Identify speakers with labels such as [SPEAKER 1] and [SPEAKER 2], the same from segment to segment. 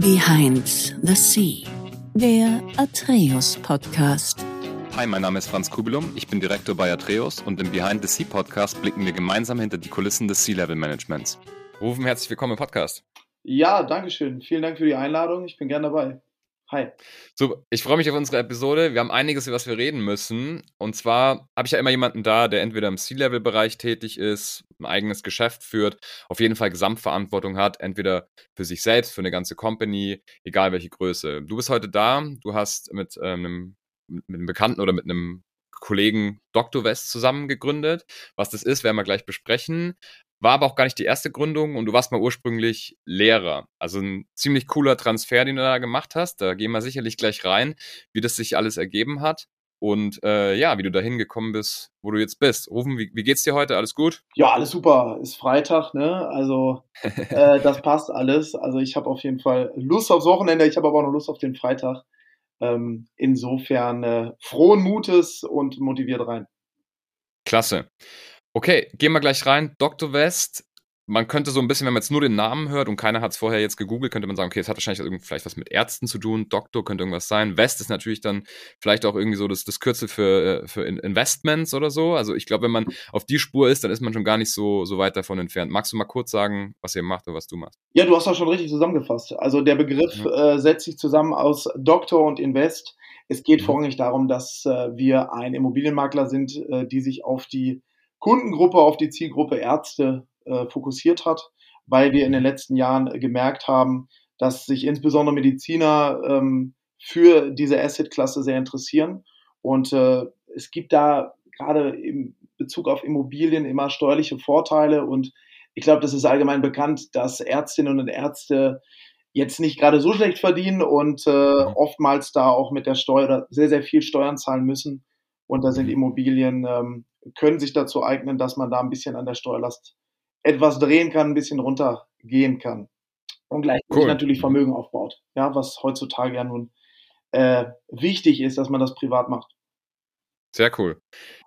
[SPEAKER 1] Behind the Sea, der Atreus Podcast.
[SPEAKER 2] Hi, mein Name ist Franz Kubilum, ich bin Direktor bei Atreus und im Behind the Sea Podcast blicken wir gemeinsam hinter die Kulissen des Sea-Level Managements. Rufen, herzlich willkommen im Podcast.
[SPEAKER 3] Ja, danke schön. Vielen Dank für die Einladung. Ich bin gern dabei. Hi.
[SPEAKER 2] So, ich freue mich auf unsere Episode. Wir haben einiges, über was wir reden müssen. Und zwar habe ich ja immer jemanden da, der entweder im C-Level-Bereich tätig ist, ein eigenes Geschäft führt, auf jeden Fall Gesamtverantwortung hat, entweder für sich selbst, für eine ganze Company, egal welche Größe. Du bist heute da, du hast mit, ähm, einem, mit einem Bekannten oder mit einem Kollegen Dr. West zusammen gegründet. Was das ist, werden wir gleich besprechen. War aber auch gar nicht die erste Gründung und du warst mal ursprünglich Lehrer. Also ein ziemlich cooler Transfer, den du da gemacht hast. Da gehen wir sicherlich gleich rein, wie das sich alles ergeben hat. Und äh, ja, wie du da hingekommen bist, wo du jetzt bist. Rufen, wie, wie geht's dir heute? Alles gut?
[SPEAKER 3] Ja, alles super. Ist Freitag, ne? Also äh, das passt alles. Also ich habe auf jeden Fall Lust aufs Wochenende, ich habe aber auch noch Lust auf den Freitag. Ähm, insofern äh, frohen Mutes und motiviert rein.
[SPEAKER 2] Klasse. Okay, gehen wir gleich rein. Dr. West, man könnte so ein bisschen, wenn man jetzt nur den Namen hört und keiner hat es vorher jetzt gegoogelt, könnte man sagen, okay, es hat wahrscheinlich vielleicht was mit Ärzten zu tun. Doktor könnte irgendwas sein. West ist natürlich dann vielleicht auch irgendwie so das, das Kürzel für, äh, für Investments oder so. Also ich glaube, wenn man auf die Spur ist, dann ist man schon gar nicht so, so weit davon entfernt. Magst du mal kurz sagen, was ihr macht oder was du machst?
[SPEAKER 3] Ja, du hast das schon richtig zusammengefasst. Also der Begriff ja. äh, setzt sich zusammen aus Doktor und Invest. Es geht mhm. vorrangig darum, dass äh, wir ein Immobilienmakler sind, äh, die sich auf die Kundengruppe, auf die Zielgruppe Ärzte äh, fokussiert hat, weil wir in den letzten Jahren gemerkt haben, dass sich insbesondere Mediziner ähm, für diese Asset-Klasse sehr interessieren. Und äh, es gibt da gerade im Bezug auf Immobilien immer steuerliche Vorteile. Und ich glaube, das ist allgemein bekannt, dass Ärztinnen und Ärzte jetzt nicht gerade so schlecht verdienen und äh, mhm. oftmals da auch mit der Steuer sehr, sehr viel Steuern zahlen müssen. Und da sind mhm. Immobilien ähm, können sich dazu eignen, dass man da ein bisschen an der Steuerlast etwas drehen kann, ein bisschen runtergehen kann. Und gleichzeitig cool. natürlich Vermögen aufbaut. Ja, was heutzutage ja nun äh, wichtig ist, dass man das privat macht.
[SPEAKER 2] Sehr cool.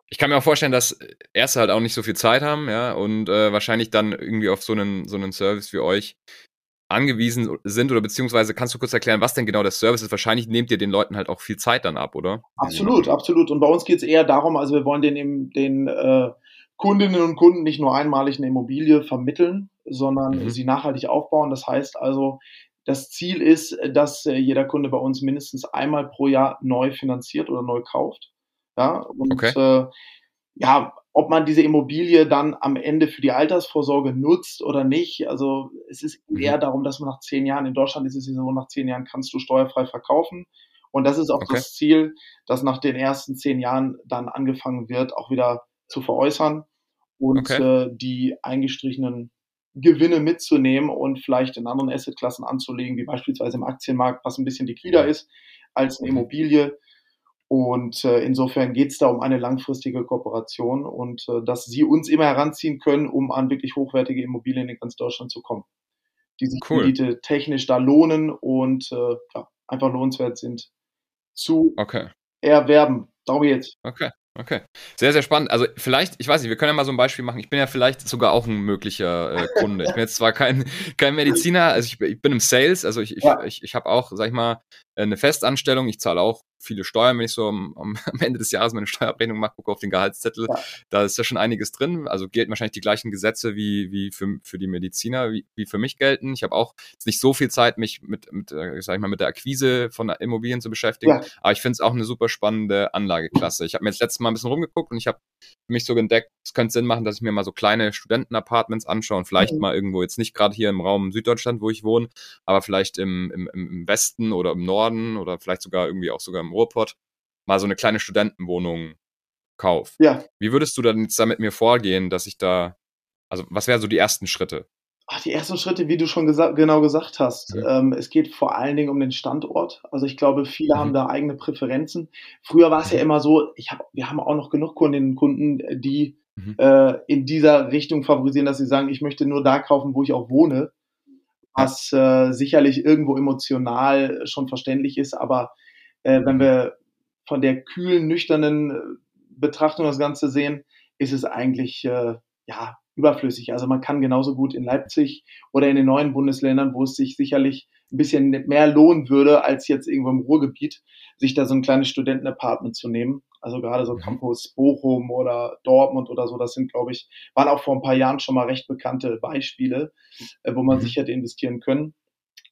[SPEAKER 2] Ich kann mir auch vorstellen, dass Erste halt auch nicht so viel Zeit haben, ja, und äh, wahrscheinlich dann irgendwie auf so einen, so einen Service wie euch angewiesen sind oder beziehungsweise kannst du kurz erklären, was denn genau der Service ist? Wahrscheinlich nehmt ihr den Leuten halt auch viel Zeit dann ab, oder?
[SPEAKER 3] Absolut, absolut. Und bei uns geht es eher darum, also wir wollen den, den äh, Kundinnen und Kunden nicht nur einmalig eine Immobilie vermitteln, sondern mhm. sie nachhaltig aufbauen. Das heißt also, das Ziel ist, dass äh, jeder Kunde bei uns mindestens einmal pro Jahr neu finanziert oder neu kauft. Ja, und okay. äh, ja, ob man diese Immobilie dann am Ende für die Altersvorsorge nutzt oder nicht. Also es ist mhm. eher darum, dass man nach zehn Jahren, in Deutschland ist es ja so, nach zehn Jahren kannst du steuerfrei verkaufen. Und das ist auch okay. das Ziel, dass nach den ersten zehn Jahren dann angefangen wird, auch wieder zu veräußern und okay. äh, die eingestrichenen Gewinne mitzunehmen und vielleicht in anderen Assetklassen anzulegen, wie beispielsweise im Aktienmarkt, was ein bisschen liquider ist als eine Immobilie. Und äh, insofern geht es da um eine langfristige Kooperation und äh, dass sie uns immer heranziehen können, um an wirklich hochwertige Immobilien in ganz Deutschland zu kommen, die sich cool. Kredite technisch da lohnen und äh, ja, einfach lohnenswert sind zu okay. erwerben. Darum jetzt.
[SPEAKER 2] Okay. Okay. Sehr, sehr spannend. Also vielleicht, ich weiß nicht, wir können ja mal so ein Beispiel machen. Ich bin ja vielleicht sogar auch ein möglicher äh, Kunde. Ich bin jetzt zwar kein, kein Mediziner, also ich, ich bin im Sales, also ich, ich, ja. ich, ich habe auch, sag ich mal, eine Festanstellung. Ich zahle auch viele Steuern, wenn ich so am, am Ende des Jahres meine Steuerabrechnung mache, gucke auf den Gehaltszettel, ja. da ist ja schon einiges drin. Also gelten wahrscheinlich die gleichen Gesetze wie, wie für, für die Mediziner, wie, wie für mich gelten. Ich habe auch nicht so viel Zeit, mich mit, mit äh, sag ich mal, mit der Akquise von Immobilien zu beschäftigen, ja. aber ich finde es auch eine super spannende Anlageklasse. Ich habe mir jetzt letztes Mal ein bisschen rumgeguckt und ich habe mich so entdeckt, es könnte Sinn machen, dass ich mir mal so kleine Studentenapartments anschaue und vielleicht mhm. mal irgendwo jetzt nicht gerade hier im Raum Süddeutschland, wo ich wohne, aber vielleicht im, im, im Westen oder im Norden oder vielleicht sogar irgendwie auch sogar im Ruhrpott mal so eine kleine Studentenwohnung kaufe. Ja. Wie würdest du dann jetzt da mit mir vorgehen, dass ich da, also was wären so die ersten Schritte?
[SPEAKER 3] Ach, die ersten Schritte, wie du schon gesa genau gesagt hast. Ja. Ähm, es geht vor allen Dingen um den Standort. Also ich glaube, viele mhm. haben da eigene Präferenzen. Früher war es ja mhm. immer so, ich hab, wir haben auch noch genug Kundinnen und Kunden, die mhm. äh, in dieser Richtung favorisieren, dass sie sagen, ich möchte nur da kaufen, wo ich auch wohne. Was äh, sicherlich irgendwo emotional schon verständlich ist, aber äh, wenn mhm. wir von der kühlen, nüchternen äh, Betrachtung das Ganze sehen, ist es eigentlich äh, ja überflüssig. Also man kann genauso gut in Leipzig oder in den neuen Bundesländern, wo es sich sicherlich ein bisschen mehr lohnen würde, als jetzt irgendwo im Ruhrgebiet, sich da so ein kleines Studentenapartment zu nehmen. Also gerade so mhm. Campus Bochum oder Dortmund oder so, das sind, glaube ich, waren auch vor ein paar Jahren schon mal recht bekannte Beispiele, äh, wo man mhm. sich hätte investieren können.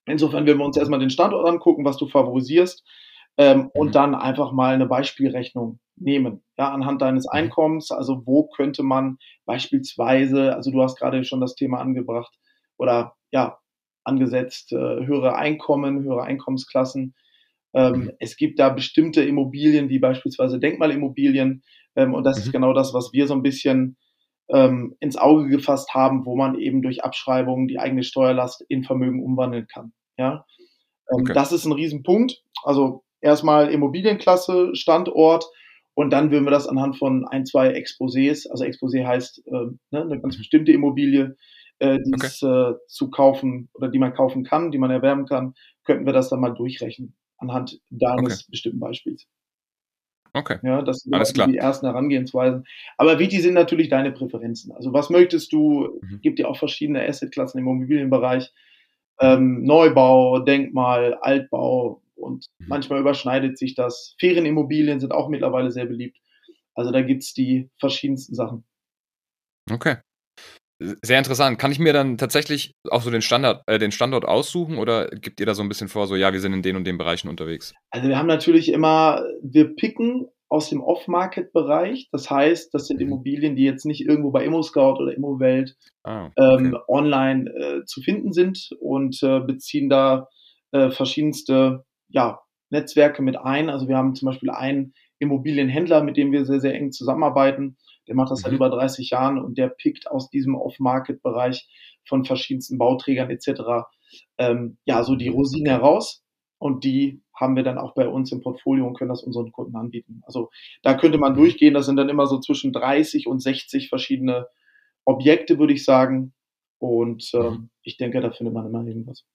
[SPEAKER 3] Insofern werden wir uns erstmal den Standort angucken, was du favorisierst, ähm, mhm. und dann einfach mal eine Beispielrechnung nehmen, ja, anhand deines mhm. Einkommens. Also wo könnte man beispielsweise, also du hast gerade schon das Thema angebracht oder ja, angesetzt, äh, höhere Einkommen, höhere Einkommensklassen. Mhm. Es gibt da bestimmte Immobilien, wie beispielsweise Denkmalimmobilien. Ähm, und das mhm. ist genau das, was wir so ein bisschen ähm, ins Auge gefasst haben, wo man eben durch Abschreibungen die eigene Steuerlast in Vermögen umwandeln kann. Ja, ähm, okay. das ist ein Riesenpunkt. Also erstmal Immobilienklasse, Standort und dann würden wir das anhand von ein, zwei Exposés, also Exposé heißt äh, ne, eine ganz bestimmte Immobilie, äh, die okay. äh, zu kaufen oder die man kaufen kann, die man erwerben kann, könnten wir das dann mal durchrechnen anhand deines okay. bestimmten Beispiels.
[SPEAKER 2] Okay.
[SPEAKER 3] Ja, das sind Alles klar. die ersten Herangehensweisen. Aber wichtig sind natürlich deine Präferenzen. Also was möchtest du? Mhm. Gibt ja auch verschiedene Assetklassen im Immobilienbereich. Ähm, Neubau, Denkmal, Altbau und mhm. manchmal überschneidet sich das. Ferienimmobilien sind auch mittlerweile sehr beliebt. Also da gibt es die verschiedensten Sachen.
[SPEAKER 2] Okay. Sehr interessant. Kann ich mir dann tatsächlich auch so den Standard, äh, den Standort aussuchen oder gibt ihr da so ein bisschen vor, so ja, wir sind in den und den Bereichen unterwegs?
[SPEAKER 3] Also wir haben natürlich immer, wir picken aus dem Off-Market-Bereich. Das heißt, das sind mhm. Immobilien, die jetzt nicht irgendwo bei ImmoScout oder ImmoWelt ah, okay. ähm, online äh, zu finden sind und äh, beziehen da äh, verschiedenste ja, Netzwerke mit ein. Also wir haben zum Beispiel einen Immobilienhändler, mit dem wir sehr, sehr eng zusammenarbeiten der macht das seit mhm. über 30 Jahren und der pickt aus diesem Off-Market-Bereich von verschiedensten Bauträgern etc. Ähm, ja, so die Rosinen heraus und die haben wir dann auch bei uns im Portfolio und können das unseren Kunden anbieten. Also da könnte man durchgehen, das sind dann immer so zwischen 30 und 60 verschiedene Objekte, würde ich sagen. Und ähm, mhm. ich denke, da findet man immer irgendwas.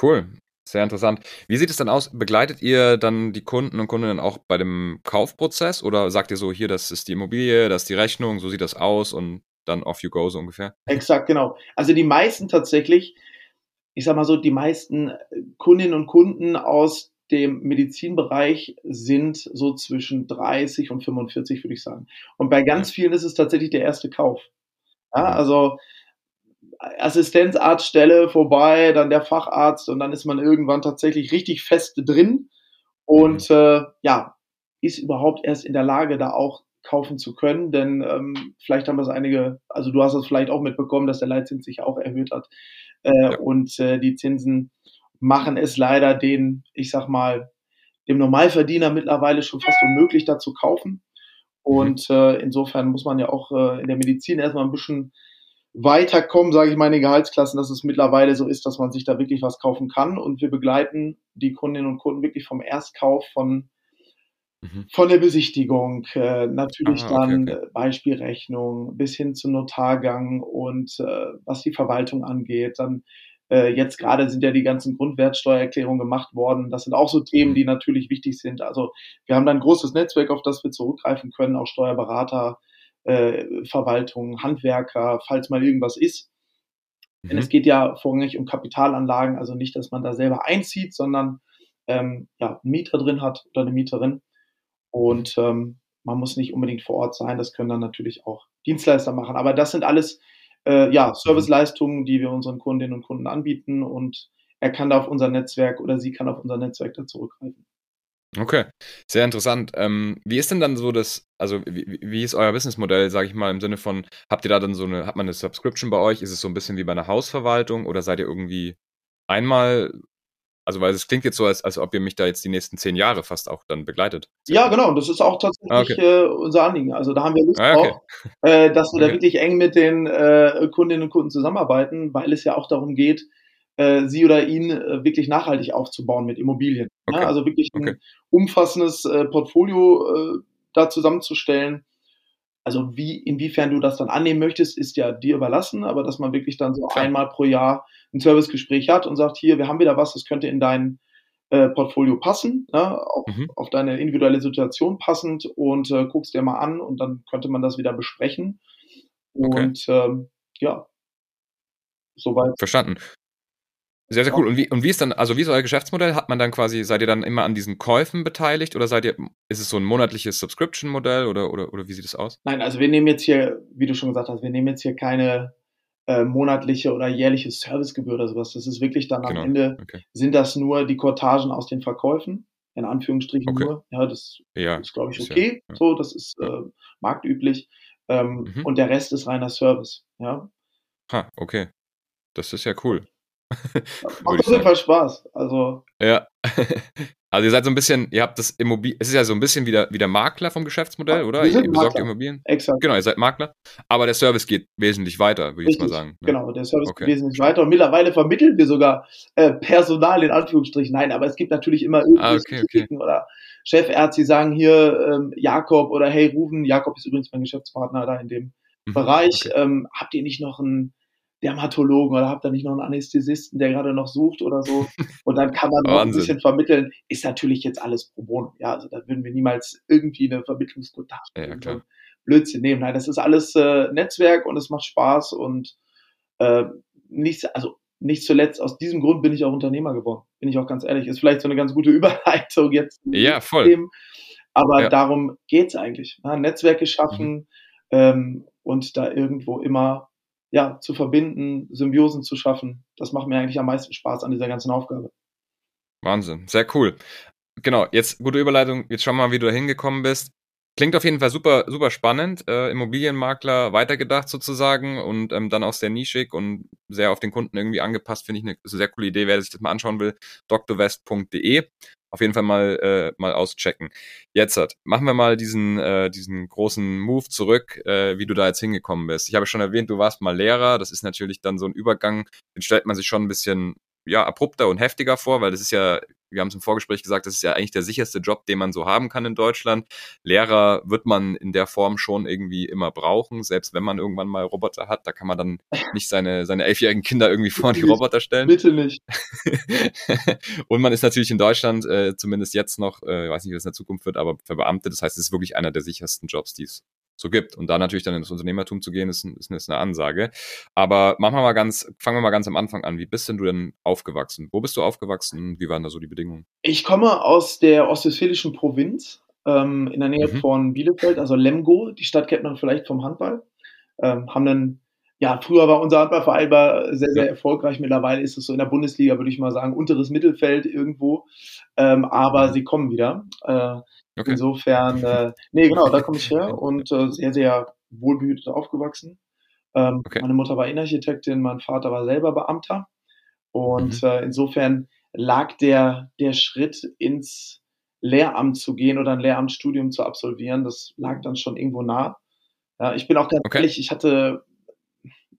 [SPEAKER 2] Cool. Sehr interessant. Wie sieht es dann aus? Begleitet ihr dann die Kunden und Kundinnen auch bei dem Kaufprozess oder sagt ihr so, hier, das ist die Immobilie, das ist die Rechnung, so sieht das aus und dann off you go so ungefähr?
[SPEAKER 3] Exakt, genau. Also die meisten tatsächlich, ich sag mal so, die meisten Kundinnen und Kunden aus dem Medizinbereich sind so zwischen 30 und 45, würde ich sagen. Und bei ganz vielen ist es tatsächlich der erste Kauf. Ja, mhm. also Assistenzarztstelle vorbei, dann der Facharzt und dann ist man irgendwann tatsächlich richtig fest drin und mhm. äh, ja, ist überhaupt erst in der Lage, da auch kaufen zu können, denn ähm, vielleicht haben das einige, also du hast das vielleicht auch mitbekommen, dass der Leitzins sich auch erhöht hat äh, ja. und äh, die Zinsen machen es leider den, ich sag mal, dem Normalverdiener mittlerweile schon fast unmöglich, da zu kaufen. Mhm. Und äh, insofern muss man ja auch äh, in der Medizin erstmal ein bisschen weiterkommen, sage ich mal, in den Gehaltsklassen, dass es mittlerweile so ist, dass man sich da wirklich was kaufen kann. Und wir begleiten die Kundinnen und Kunden wirklich vom Erstkauf von, mhm. von der Besichtigung, äh, natürlich ah, dann okay. Beispielrechnung bis hin zum Notargang und äh, was die Verwaltung angeht, dann äh, jetzt gerade sind ja die ganzen Grundwertsteuererklärungen gemacht worden. Das sind auch so Themen, mhm. die natürlich wichtig sind. Also wir haben da ein großes Netzwerk, auf das wir zurückgreifen können, auch Steuerberater, äh, Verwaltung, Handwerker, falls mal irgendwas ist. Mhm. Denn es geht ja vorrangig um Kapitalanlagen, also nicht, dass man da selber einzieht, sondern ähm, ja, einen Mieter drin hat oder eine Mieterin. Und ähm, man muss nicht unbedingt vor Ort sein, das können dann natürlich auch Dienstleister machen. Aber das sind alles äh, ja, mhm. Serviceleistungen, die wir unseren Kundinnen und Kunden anbieten und er kann da auf unser Netzwerk oder sie kann auf unser Netzwerk da zurückgreifen.
[SPEAKER 2] Okay, sehr interessant. Ähm, wie ist denn dann so das, also wie, wie ist euer Businessmodell, sage ich mal, im Sinne von, habt ihr da dann so eine, hat man eine Subscription bei euch? Ist es so ein bisschen wie bei einer Hausverwaltung oder seid ihr irgendwie einmal, also weil es klingt jetzt so, als, als ob ihr mich da jetzt die nächsten zehn Jahre fast auch dann begleitet.
[SPEAKER 3] Ja, genau, das ist auch tatsächlich okay. äh, unser Anliegen. Also da haben wir Lust ah, okay. drauf, äh, dass wir okay. da wirklich eng mit den äh, Kundinnen und Kunden zusammenarbeiten, weil es ja auch darum geht, äh, sie oder ihn äh, wirklich nachhaltig aufzubauen mit Immobilien. Okay. Ja, also wirklich ein okay. umfassendes äh, Portfolio äh, da zusammenzustellen. Also wie, inwiefern du das dann annehmen möchtest, ist ja dir überlassen, aber dass man wirklich dann so Klar. einmal pro Jahr ein Servicegespräch hat und sagt, hier, wir haben wieder was, das könnte in dein äh, Portfolio passen, ne, auf, mhm. auf, deine individuelle Situation passend und äh, guckst dir mal an und dann könnte man das wieder besprechen. Und okay. ähm, ja, soweit.
[SPEAKER 2] Verstanden. Sehr, sehr cool. Und wie, und wie ist dann, also wie ist euer Geschäftsmodell? Hat man dann quasi, seid ihr dann immer an diesen Käufen beteiligt oder seid ihr, ist es so ein monatliches Subscription-Modell oder, oder, oder wie sieht es aus?
[SPEAKER 3] Nein, also wir nehmen jetzt hier, wie du schon gesagt hast, wir nehmen jetzt hier keine äh, monatliche oder jährliche Servicegebühr oder sowas. Das ist wirklich dann genau. am Ende, okay. sind das nur die Kortagen aus den Verkäufen, in Anführungsstrichen okay. nur. Ja, das ja, ist, glaube ich, okay. Ja, so, das ist äh, marktüblich. Ähm, mhm. Und der Rest ist reiner Service. Ja.
[SPEAKER 2] Ha, okay. Das ist ja cool.
[SPEAKER 3] Macht auf jeden Fall Spaß. Also.
[SPEAKER 2] Ja. Also ihr seid so ein bisschen, ihr habt das Immobilien, es ist ja so ein bisschen wie der, wie der Makler vom Geschäftsmodell, oder?
[SPEAKER 3] ihr
[SPEAKER 2] besorgt Immobilien.
[SPEAKER 3] Exakt.
[SPEAKER 2] Genau, ihr seid Makler. Aber der Service geht wesentlich weiter, würde ich mal sagen.
[SPEAKER 3] Ne? Genau, der Service okay. geht wesentlich weiter. Und mittlerweile vermitteln wir sogar äh, Personal in Anführungsstrichen. Nein, aber es gibt natürlich immer
[SPEAKER 2] ah, okay, okay.
[SPEAKER 3] oder Chefärzte, die sagen hier ähm, Jakob oder hey Rufen, Jakob ist übrigens mein Geschäftspartner da in dem mhm, Bereich. Ähm, habt ihr nicht noch einen Dermatologen oder habt ihr nicht noch einen Anästhesisten, der gerade noch sucht oder so. Und dann kann man noch ein bisschen vermitteln. Ist natürlich jetzt alles pro bono. Ja, also da würden wir niemals irgendwie eine Vermittlungskontakte
[SPEAKER 2] ja, klar.
[SPEAKER 3] Blödsinn nehmen. Nein, das ist alles äh, Netzwerk und es macht Spaß und äh, nichts, also nicht zuletzt aus diesem Grund bin ich auch Unternehmer geworden. Bin ich auch ganz ehrlich. Ist vielleicht so eine ganz gute Überleitung jetzt.
[SPEAKER 2] Ja, voll. Dem,
[SPEAKER 3] aber ja. darum geht's eigentlich. Ja, Netzwerke schaffen mhm. ähm, und da irgendwo immer ja, zu verbinden, Symbiosen zu schaffen. Das macht mir eigentlich am meisten Spaß an dieser ganzen Aufgabe.
[SPEAKER 2] Wahnsinn, sehr cool. Genau, jetzt gute Überleitung. Jetzt schauen wir mal, wie du da hingekommen bist. Klingt auf jeden Fall super, super spannend. Äh, Immobilienmakler weitergedacht sozusagen und ähm, dann auch sehr nischig und sehr auf den Kunden irgendwie angepasst. Finde ich eine sehr coole Idee. Wer sich das mal anschauen will, drwest.de auf jeden Fall mal, äh, mal auschecken. Jetzt hat, machen wir mal diesen, äh, diesen großen Move zurück, äh, wie du da jetzt hingekommen bist. Ich habe schon erwähnt, du warst mal Lehrer. Das ist natürlich dann so ein Übergang, den stellt man sich schon ein bisschen ja, abrupter und heftiger vor, weil das ist ja, wir haben es im Vorgespräch gesagt, das ist ja eigentlich der sicherste Job, den man so haben kann in Deutschland. Lehrer wird man in der Form schon irgendwie immer brauchen, selbst wenn man irgendwann mal Roboter hat, da kann man dann nicht seine, seine elfjährigen Kinder irgendwie vor die Roboter stellen.
[SPEAKER 3] Bitte nicht.
[SPEAKER 2] und man ist natürlich in Deutschland, äh, zumindest jetzt noch, äh, ich weiß nicht, wie das in der Zukunft wird, aber verbeamtet, das heißt, es ist wirklich einer der sichersten Jobs, die es so gibt. Und da natürlich dann ins Unternehmertum zu gehen, ist, ist, ist eine Ansage. Aber machen wir mal ganz, fangen wir mal ganz am Anfang an. Wie bist denn du denn aufgewachsen? Wo bist du aufgewachsen? Wie waren da so die Bedingungen?
[SPEAKER 3] Ich komme aus der ostwestfälischen Provinz ähm, in der Nähe mhm. von Bielefeld, also Lemgo. Die Stadt kennt man vielleicht vom Handball. Ähm, haben dann ja, früher war unser Handballverein sehr, sehr ja. erfolgreich. Mittlerweile ist es so in der Bundesliga, würde ich mal sagen, unteres Mittelfeld irgendwo. Ähm, aber mhm. sie kommen wieder. Äh, Okay. Insofern, äh, nee, genau, da komme ich her und äh, sehr, sehr wohlbehütet aufgewachsen. Ähm, okay. Meine Mutter war Innenarchitektin, mein Vater war selber Beamter. Und mhm. äh, insofern lag der, der Schritt ins Lehramt zu gehen oder ein Lehramtsstudium zu absolvieren, das lag dann schon irgendwo nah. Ja, ich bin auch ganz okay. ehrlich, ich hatte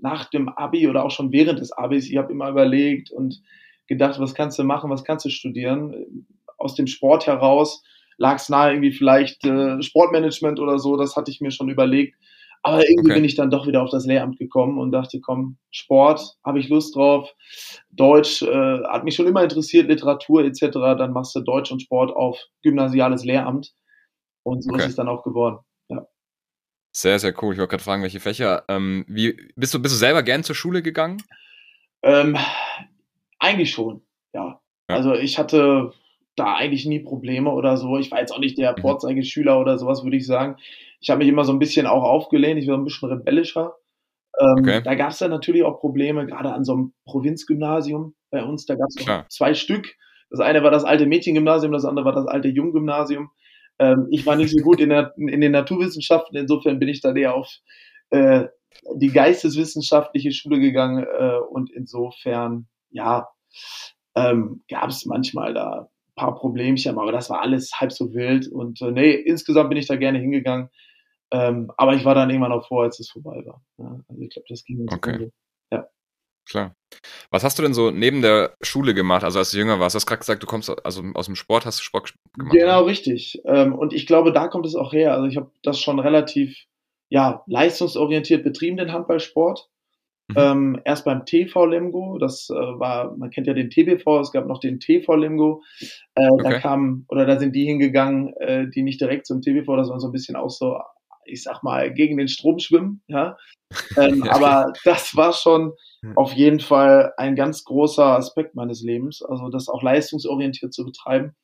[SPEAKER 3] nach dem Abi oder auch schon während des Abis, ich habe immer überlegt und gedacht, was kannst du machen, was kannst du studieren? Aus dem Sport heraus lag es nahe, irgendwie vielleicht äh, Sportmanagement oder so, das hatte ich mir schon überlegt. Aber irgendwie okay. bin ich dann doch wieder auf das Lehramt gekommen und dachte, komm, Sport, habe ich Lust drauf. Deutsch äh, hat mich schon immer interessiert, Literatur etc. Dann machst du Deutsch und Sport auf gymnasiales Lehramt. Und so okay. ist es dann auch geworden.
[SPEAKER 2] Sehr, sehr cool. Ich wollte gerade fragen, welche Fächer. Ähm, wie, bist, du, bist du selber gern zur Schule gegangen?
[SPEAKER 3] Ähm, eigentlich schon, ja. ja. Also ich hatte da eigentlich nie Probleme oder so. Ich war jetzt auch nicht der mhm. Vorzeigeschüler oder sowas, würde ich sagen. Ich habe mich immer so ein bisschen auch aufgelehnt. Ich war ein bisschen rebellischer. Ähm, okay. Da gab es dann natürlich auch Probleme, gerade an so einem Provinzgymnasium bei uns. Da gab es zwei Stück. Das eine war das alte Mädchengymnasium, das andere war das alte Junggymnasium. Ähm, ich war nicht so gut in, der, in den Naturwissenschaften, insofern bin ich dann eher auf äh, die geisteswissenschaftliche Schule gegangen äh, und insofern, ja, ähm, gab es manchmal da paar Problemchen, aber das war alles halb so wild. Und äh, nee, insgesamt bin ich da gerne hingegangen. Ähm, aber ich war dann irgendwann auch vor, als es vorbei war. Ja, also ich glaube, das ging
[SPEAKER 2] uns okay. Klar. Was hast du denn so neben der Schule gemacht, also als du jünger warst? Du hast gerade gesagt, du kommst also aus dem Sport, hast du Sport gemacht?
[SPEAKER 3] Genau, ne? richtig. Ähm, und ich glaube, da kommt es auch her. Also ich habe das schon relativ ja, leistungsorientiert betrieben, den Handballsport. Mhm. Ähm, erst beim TV Lemgo, das äh, war, man kennt ja den TBV, es gab noch den TV Lemgo. Äh, okay. Da kam, oder da sind die hingegangen, äh, die nicht direkt zum TBV, das waren so ein bisschen auch so ich sag mal, gegen den Strom schwimmen, ja. Ähm, aber das war schon auf jeden Fall ein ganz großer Aspekt meines Lebens, also das auch leistungsorientiert zu betreiben.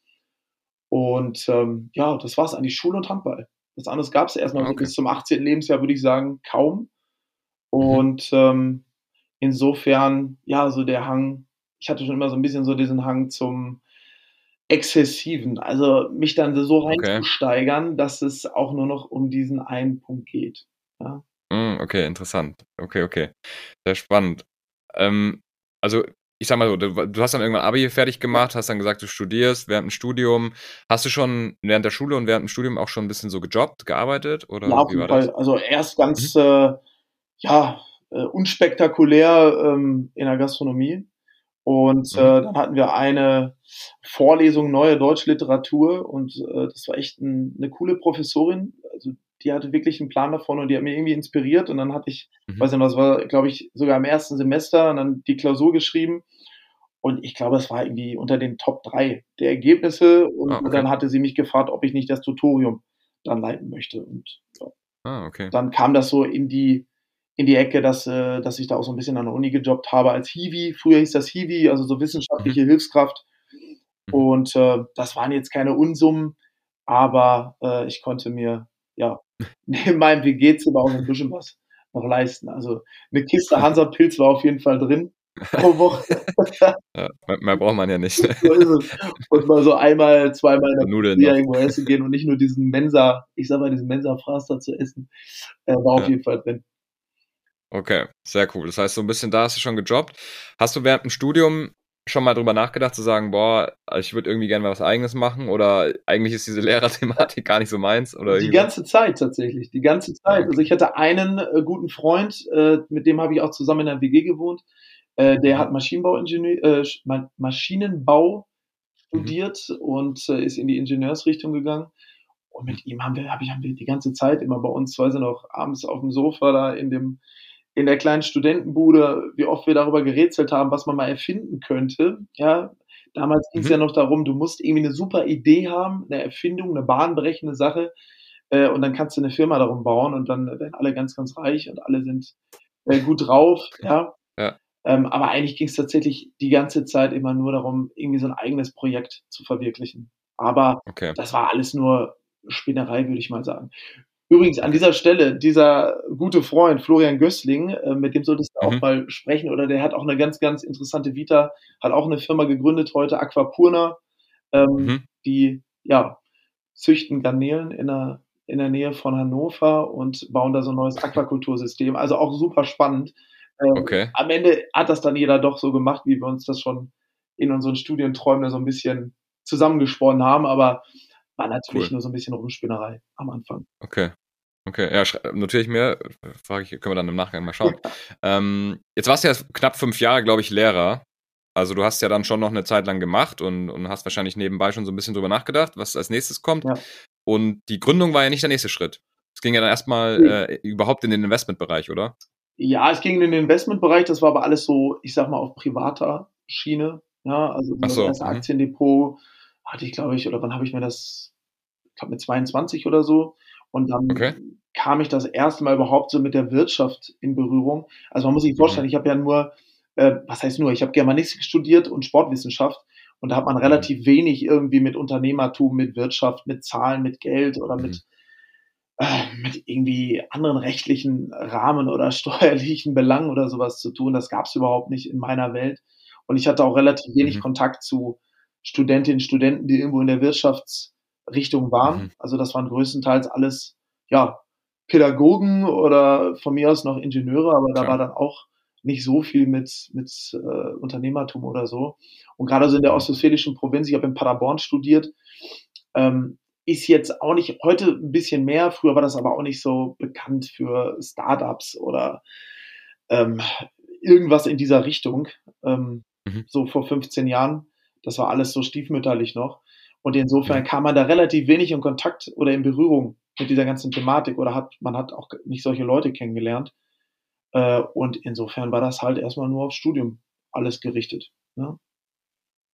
[SPEAKER 3] Und ähm, ja, das war es eigentlich Schule und Handball. Was anderes gab es erstmal okay. bis zum 18. Lebensjahr, würde ich sagen, kaum. Mhm. Und ähm, insofern, ja, so der Hang, ich hatte schon immer so ein bisschen so diesen Hang zum Exzessiven, also mich dann so reinzusteigern, okay. dass es auch nur noch um diesen einen Punkt geht. Ja.
[SPEAKER 2] Hm, okay, interessant. Okay, okay. Sehr spannend. Ähm, also ich sag mal so, du, du, hast dann irgendwann Abi fertig gemacht, hast dann gesagt, du studierst während dem Studium. Hast du schon während der Schule und während dem Studium auch schon ein bisschen so gejobbt, gearbeitet? Oder
[SPEAKER 3] ja, auf jeden Fall. Das? Also erst ganz, mhm. äh, ja, äh, unspektakulär ähm, in der Gastronomie. Und mhm. äh, dann hatten wir eine Vorlesung Neue Deutsche Literatur und äh, das war echt ein, eine coole Professorin. Also die hatte wirklich einen Plan davon und die hat mir irgendwie inspiriert. Und dann hatte ich, mhm. weiß nicht, das war, glaube ich, sogar im ersten Semester und dann die Klausur geschrieben. Und ich glaube, es war irgendwie unter den Top drei der Ergebnisse. Und ah, okay. dann hatte sie mich gefragt, ob ich nicht das Tutorium dann leiten möchte. Und ja. ah, okay. dann kam das so in die, in die Ecke, dass, äh, dass ich da auch so ein bisschen an der Uni gejobbt habe als Hiwi. Früher hieß das Hiwi, also so wissenschaftliche mhm. Hilfskraft. Mhm. Und äh, das waren jetzt keine Unsummen, aber äh, ich konnte mir ja neben meinem WG-Zimmer auch ein bisschen was noch leisten. Also eine Kiste Hansa-Pilz war auf jeden Fall drin pro Woche.
[SPEAKER 2] ja, mehr braucht man ja nicht. Ne?
[SPEAKER 3] So ist es. Und mal so einmal, zweimal Nudeln irgendwo essen gehen und nicht nur diesen Mensa, ich sag mal, diesen Mensa-Fraster zu essen, äh, war auf ja. jeden Fall drin.
[SPEAKER 2] Okay, sehr cool. Das heißt, so ein bisschen da hast du schon gejobbt. Hast du während dem Studium schon mal drüber nachgedacht zu sagen, boah, ich würde irgendwie gerne was eigenes machen oder eigentlich ist diese Lehrerthematik gar nicht so meins? Oder
[SPEAKER 3] die ganze Zeit tatsächlich, die ganze Zeit. Okay. Also ich hatte einen äh, guten Freund, äh, mit dem habe ich auch zusammen in der WG gewohnt. Äh, der hat Maschinenbauingenieur, äh, Maschinenbau mhm. studiert mhm. und äh, ist in die Ingenieursrichtung gegangen. Und mit ihm haben wir, hab ich, haben wir die ganze Zeit immer bei uns, zwei sind noch abends auf dem Sofa da in dem in der kleinen Studentenbude, wie oft wir darüber gerätselt haben, was man mal erfinden könnte. Ja, damals ging es mhm. ja noch darum, du musst irgendwie eine super Idee haben, eine Erfindung, eine bahnbrechende Sache, äh, und dann kannst du eine Firma darum bauen und dann werden alle ganz, ganz reich und alle sind äh, gut drauf. Ja. ja. Ähm, aber eigentlich ging es tatsächlich die ganze Zeit immer nur darum, irgendwie so ein eigenes Projekt zu verwirklichen. Aber okay. das war alles nur Spinnerei, würde ich mal sagen. Übrigens an dieser Stelle, dieser gute Freund Florian Gößling, äh, mit dem solltest du mhm. auch mal sprechen, oder der hat auch eine ganz, ganz interessante Vita, hat auch eine Firma gegründet heute, Aquapurna, ähm, mhm. die ja züchten Garnelen in der, in der Nähe von Hannover und bauen da so ein neues Aquakultursystem. Also auch super spannend. Ähm, okay. Am Ende hat das dann jeder doch so gemacht, wie wir uns das schon in unseren Studienträumen so ein bisschen zusammengesponnen haben, aber war natürlich cool. nur so ein bisschen Rumspinnerei am Anfang.
[SPEAKER 2] Okay. Okay, ja, notiere ich mir, frage ich, können wir dann im Nachgang mal schauen. ähm, jetzt warst du ja knapp fünf Jahre, glaube ich, Lehrer. Also du hast ja dann schon noch eine Zeit lang gemacht und, und hast wahrscheinlich nebenbei schon so ein bisschen drüber nachgedacht, was als nächstes kommt. Ja. Und die Gründung war ja nicht der nächste Schritt. Es ging ja dann erstmal äh, überhaupt in den Investmentbereich, oder?
[SPEAKER 3] Ja, es ging in den Investmentbereich, das war aber alles so, ich sag mal, auf privater Schiene. Ja, also das so, erste mhm. Aktiendepot hatte ich, glaube ich, oder wann habe ich mir das, ich glaube mit 22 oder so. Und dann okay. Kam ich das erste Mal überhaupt so mit der Wirtschaft in Berührung. Also man muss sich vorstellen, mhm. ich habe ja nur, äh, was heißt nur, ich habe Germanistik studiert und Sportwissenschaft. Und da hat man mhm. relativ wenig irgendwie mit Unternehmertum, mit Wirtschaft, mit Zahlen, mit Geld oder mit, mhm. äh, mit irgendwie anderen rechtlichen Rahmen oder steuerlichen Belangen oder sowas zu tun. Das gab es überhaupt nicht in meiner Welt. Und ich hatte auch relativ wenig mhm. Kontakt zu Studentinnen, Studenten, die irgendwo in der Wirtschaftsrichtung waren. Mhm. Also das waren größtenteils alles, ja, Pädagogen oder von mir aus noch Ingenieure, aber da war dann auch nicht so viel mit, mit äh, Unternehmertum oder so. Und gerade so in der ostwestfälischen Provinz, ich habe in Paderborn studiert, ähm, ist jetzt auch nicht, heute ein bisschen mehr, früher war das aber auch nicht so bekannt für Startups oder ähm, irgendwas in dieser Richtung, ähm, mhm. so vor 15 Jahren. Das war alles so stiefmütterlich noch. Und insofern kam man da relativ wenig in Kontakt oder in Berührung mit dieser ganzen Thematik oder hat, man hat auch nicht solche Leute kennengelernt. Äh, und insofern war das halt erstmal nur aufs Studium alles gerichtet. Ne?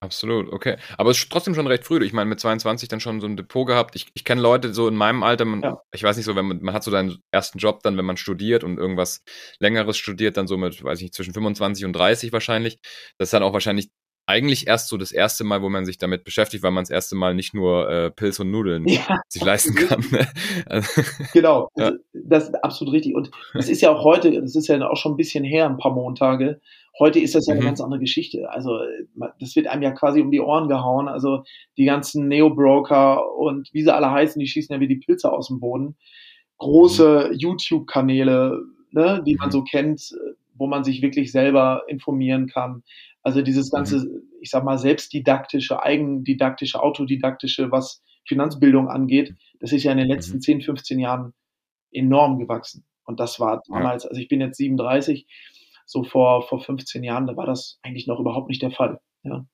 [SPEAKER 2] Absolut, okay. Aber es ist trotzdem schon recht früh. Ich meine, mit 22 dann schon so ein Depot gehabt. Ich, ich kenne Leute so in meinem Alter, man, ja. ich weiß nicht so, wenn man, man hat so seinen ersten Job dann, wenn man studiert und irgendwas längeres studiert, dann so mit, weiß ich nicht, zwischen 25 und 30 wahrscheinlich. Das ist dann auch wahrscheinlich eigentlich erst so das erste Mal, wo man sich damit beschäftigt, weil man das erste Mal nicht nur äh, Pilz und Nudeln ja. sich leisten kann. Ne?
[SPEAKER 3] Also, genau, ja. das ist absolut richtig. Und es ist ja auch heute, das ist ja auch schon ein bisschen her, ein paar Montage. Heute ist das ja mhm. eine ganz andere Geschichte. Also das wird einem ja quasi um die Ohren gehauen. Also die ganzen Neo-Broker und wie sie alle heißen, die schießen ja wie die Pilze aus dem Boden. Große mhm. YouTube-Kanäle, ne, die man mhm. so kennt, wo man sich wirklich selber informieren kann. Also dieses ganze, mhm. ich sag mal, selbstdidaktische, eigendidaktische, autodidaktische, was Finanzbildung angeht, das ist ja in den letzten mhm. 10, 15 Jahren enorm gewachsen. Und das war damals, also ich bin jetzt 37, so vor, vor 15 Jahren, da war das eigentlich noch überhaupt nicht der Fall. Ja.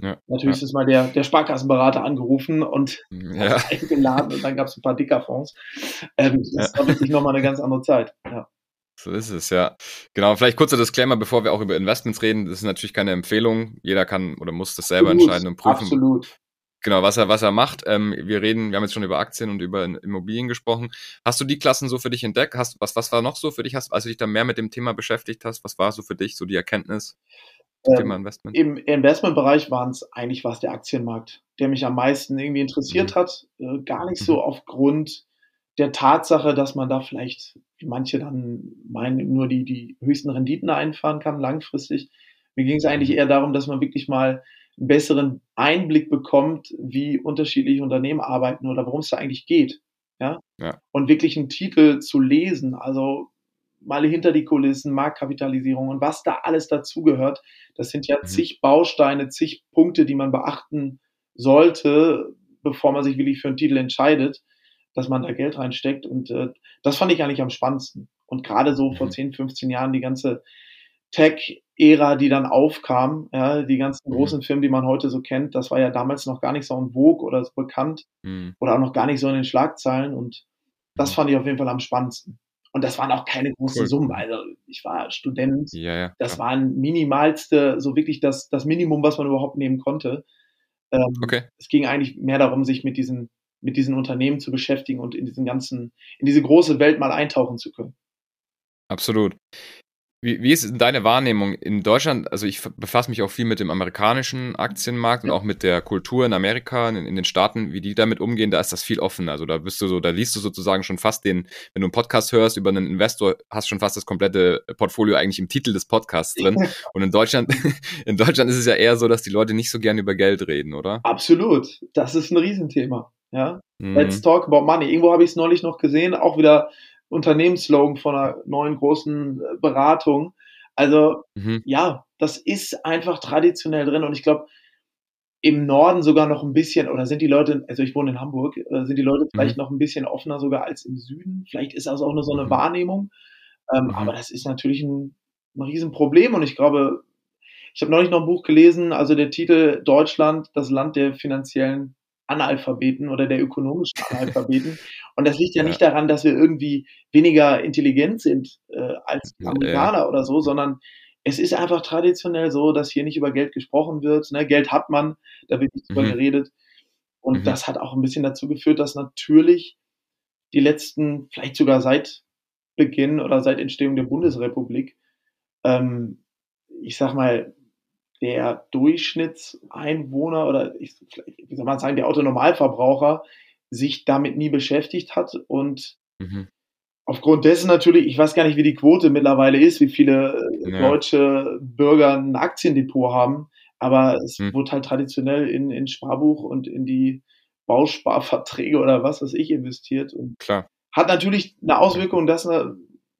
[SPEAKER 3] Ja, Natürlich ja. ist mal der, der Sparkassenberater angerufen und
[SPEAKER 2] mhm, ja.
[SPEAKER 3] eingeladen und dann gab es ein paar Dickerfonds. Ähm, das ja. war wirklich nochmal eine ganz andere Zeit. Ja.
[SPEAKER 2] So ist es, ja. Genau, vielleicht kurzer Disclaimer, bevor wir auch über Investments reden. Das ist natürlich keine Empfehlung. Jeder kann oder muss das selber Absolut. entscheiden und prüfen.
[SPEAKER 3] Absolut.
[SPEAKER 2] Genau, was er, was er macht. Ähm, wir reden, wir haben jetzt schon über Aktien und über Immobilien gesprochen. Hast du die Klassen so für dich entdeckt? Hast, was, was war noch so für dich, hast, als du dich da mehr mit dem Thema beschäftigt hast? Was war so für dich so die Erkenntnis?
[SPEAKER 3] Ähm, Thema Investment? Im Investmentbereich waren es eigentlich was der Aktienmarkt, der mich am meisten irgendwie interessiert mhm. hat. Äh, gar nicht so mhm. aufgrund der Tatsache, dass man da vielleicht, wie manche dann meinen, nur die, die höchsten Renditen einfahren kann langfristig. Mir ging es eigentlich eher darum, dass man wirklich mal einen besseren Einblick bekommt, wie unterschiedliche Unternehmen arbeiten oder worum es da eigentlich geht. Ja? ja. Und wirklich einen Titel zu lesen, also mal hinter die Kulissen, Marktkapitalisierung und was da alles dazugehört. Das sind ja mhm. zig Bausteine, zig Punkte, die man beachten sollte, bevor man sich wirklich für einen Titel entscheidet dass man da Geld reinsteckt. Und äh, das fand ich eigentlich am spannendsten. Und gerade so vor 10, mhm. 15 Jahren die ganze Tech-Ära, die dann aufkam, ja, die ganzen mhm. großen Firmen, die man heute so kennt, das war ja damals noch gar nicht so ein Vogue oder so bekannt mhm. oder auch noch gar nicht so in den Schlagzeilen. Und das mhm. fand ich auf jeden Fall am spannendsten. Und das waren auch keine großen cool. Summen. Also ich war Student.
[SPEAKER 2] Ja, ja,
[SPEAKER 3] das waren minimalste, so wirklich das, das Minimum, was man überhaupt nehmen konnte. Ähm, okay. Es ging eigentlich mehr darum, sich mit diesen mit diesen Unternehmen zu beschäftigen und in diesen ganzen, in diese große Welt mal eintauchen zu können.
[SPEAKER 2] Absolut. Wie, wie ist deine Wahrnehmung in Deutschland? Also ich befasse mich auch viel mit dem amerikanischen Aktienmarkt und auch mit der Kultur in Amerika, in, in, den Staaten, wie die damit umgehen, da ist das viel offener. Also da bist du so, da liest du sozusagen schon fast den, wenn du einen Podcast hörst über einen Investor, hast schon fast das komplette Portfolio eigentlich im Titel des Podcasts drin. Und in Deutschland, in Deutschland ist es ja eher so, dass die Leute nicht so gerne über Geld reden, oder?
[SPEAKER 3] Absolut. Das ist ein Riesenthema. Ja? Mhm. Let's talk about money. Irgendwo habe ich es neulich noch gesehen, auch wieder Unternehmensslogan von einer neuen großen äh, Beratung. Also mhm. ja, das ist einfach traditionell drin und ich glaube, im Norden sogar noch ein bisschen, oder sind die Leute, also ich wohne in Hamburg, äh, sind die Leute vielleicht mhm. noch ein bisschen offener sogar als im Süden. Vielleicht ist das auch nur so eine mhm. Wahrnehmung. Ähm, mhm. Aber das ist natürlich ein, ein Riesenproblem und ich glaube, ich habe neulich noch ein Buch gelesen, also der Titel Deutschland, das Land der finanziellen Analphabeten oder der ökonomischen Analphabeten. Und das liegt ja, ja, nicht daran, dass wir irgendwie weniger intelligent sind äh, als Amerikaner ja. oder so, sondern es ist einfach traditionell so, dass hier nicht über Geld gesprochen wird. Ne? Geld hat man, da wird nicht drüber mhm. geredet. Und mhm. das hat auch ein bisschen dazu geführt, dass natürlich die letzten, vielleicht sogar seit Beginn oder seit Entstehung der Bundesrepublik, ähm, ich sag mal, der Durchschnittseinwohner oder ich, wie soll man sagen, der Autonormalverbraucher sich damit nie beschäftigt hat und mhm. aufgrund dessen natürlich, ich weiß gar nicht, wie die Quote mittlerweile ist, wie viele äh, ja. deutsche Bürger ein Aktiendepot haben, aber es mhm. wurde halt traditionell in, in Sparbuch und in die Bausparverträge oder was weiß ich investiert und
[SPEAKER 2] Klar.
[SPEAKER 3] hat natürlich eine Auswirkung, dass eine,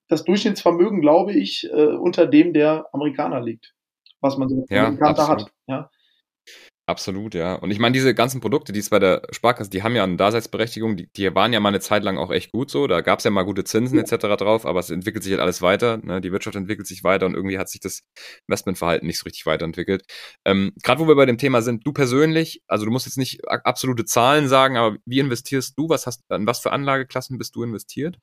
[SPEAKER 3] das Durchschnittsvermögen, glaube ich, äh, unter dem der Amerikaner liegt was man so
[SPEAKER 2] ja, hat.
[SPEAKER 3] Ja.
[SPEAKER 2] Absolut, ja. Und ich meine, diese ganzen Produkte, die es bei der Sparkasse, die haben ja eine Daseinsberechtigung, die, die waren ja mal eine Zeit lang auch echt gut so. Da gab es ja mal gute Zinsen etc. drauf, aber es entwickelt sich halt alles weiter. Ne? Die Wirtschaft entwickelt sich weiter und irgendwie hat sich das Investmentverhalten nicht so richtig weiterentwickelt. Ähm, Gerade wo wir bei dem Thema sind, du persönlich, also du musst jetzt nicht absolute Zahlen sagen, aber wie investierst du? Was hast, an was für Anlageklassen bist du investiert?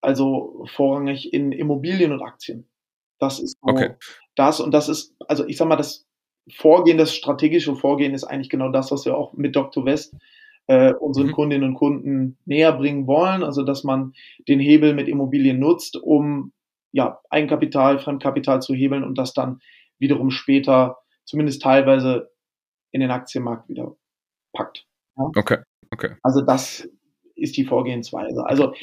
[SPEAKER 3] Also vorrangig in Immobilien und Aktien. Das ist
[SPEAKER 2] so okay.
[SPEAKER 3] Das und das ist, also ich sag mal, das Vorgehen, das strategische Vorgehen ist eigentlich genau das, was wir auch mit Dr. West äh, unseren mhm. Kundinnen und Kunden näher bringen wollen. Also, dass man den Hebel mit Immobilien nutzt, um ja, Eigenkapital, Fremdkapital zu hebeln und das dann wiederum später zumindest teilweise in den Aktienmarkt wieder packt.
[SPEAKER 2] Ja? Okay, okay.
[SPEAKER 3] Also das ist die Vorgehensweise. Also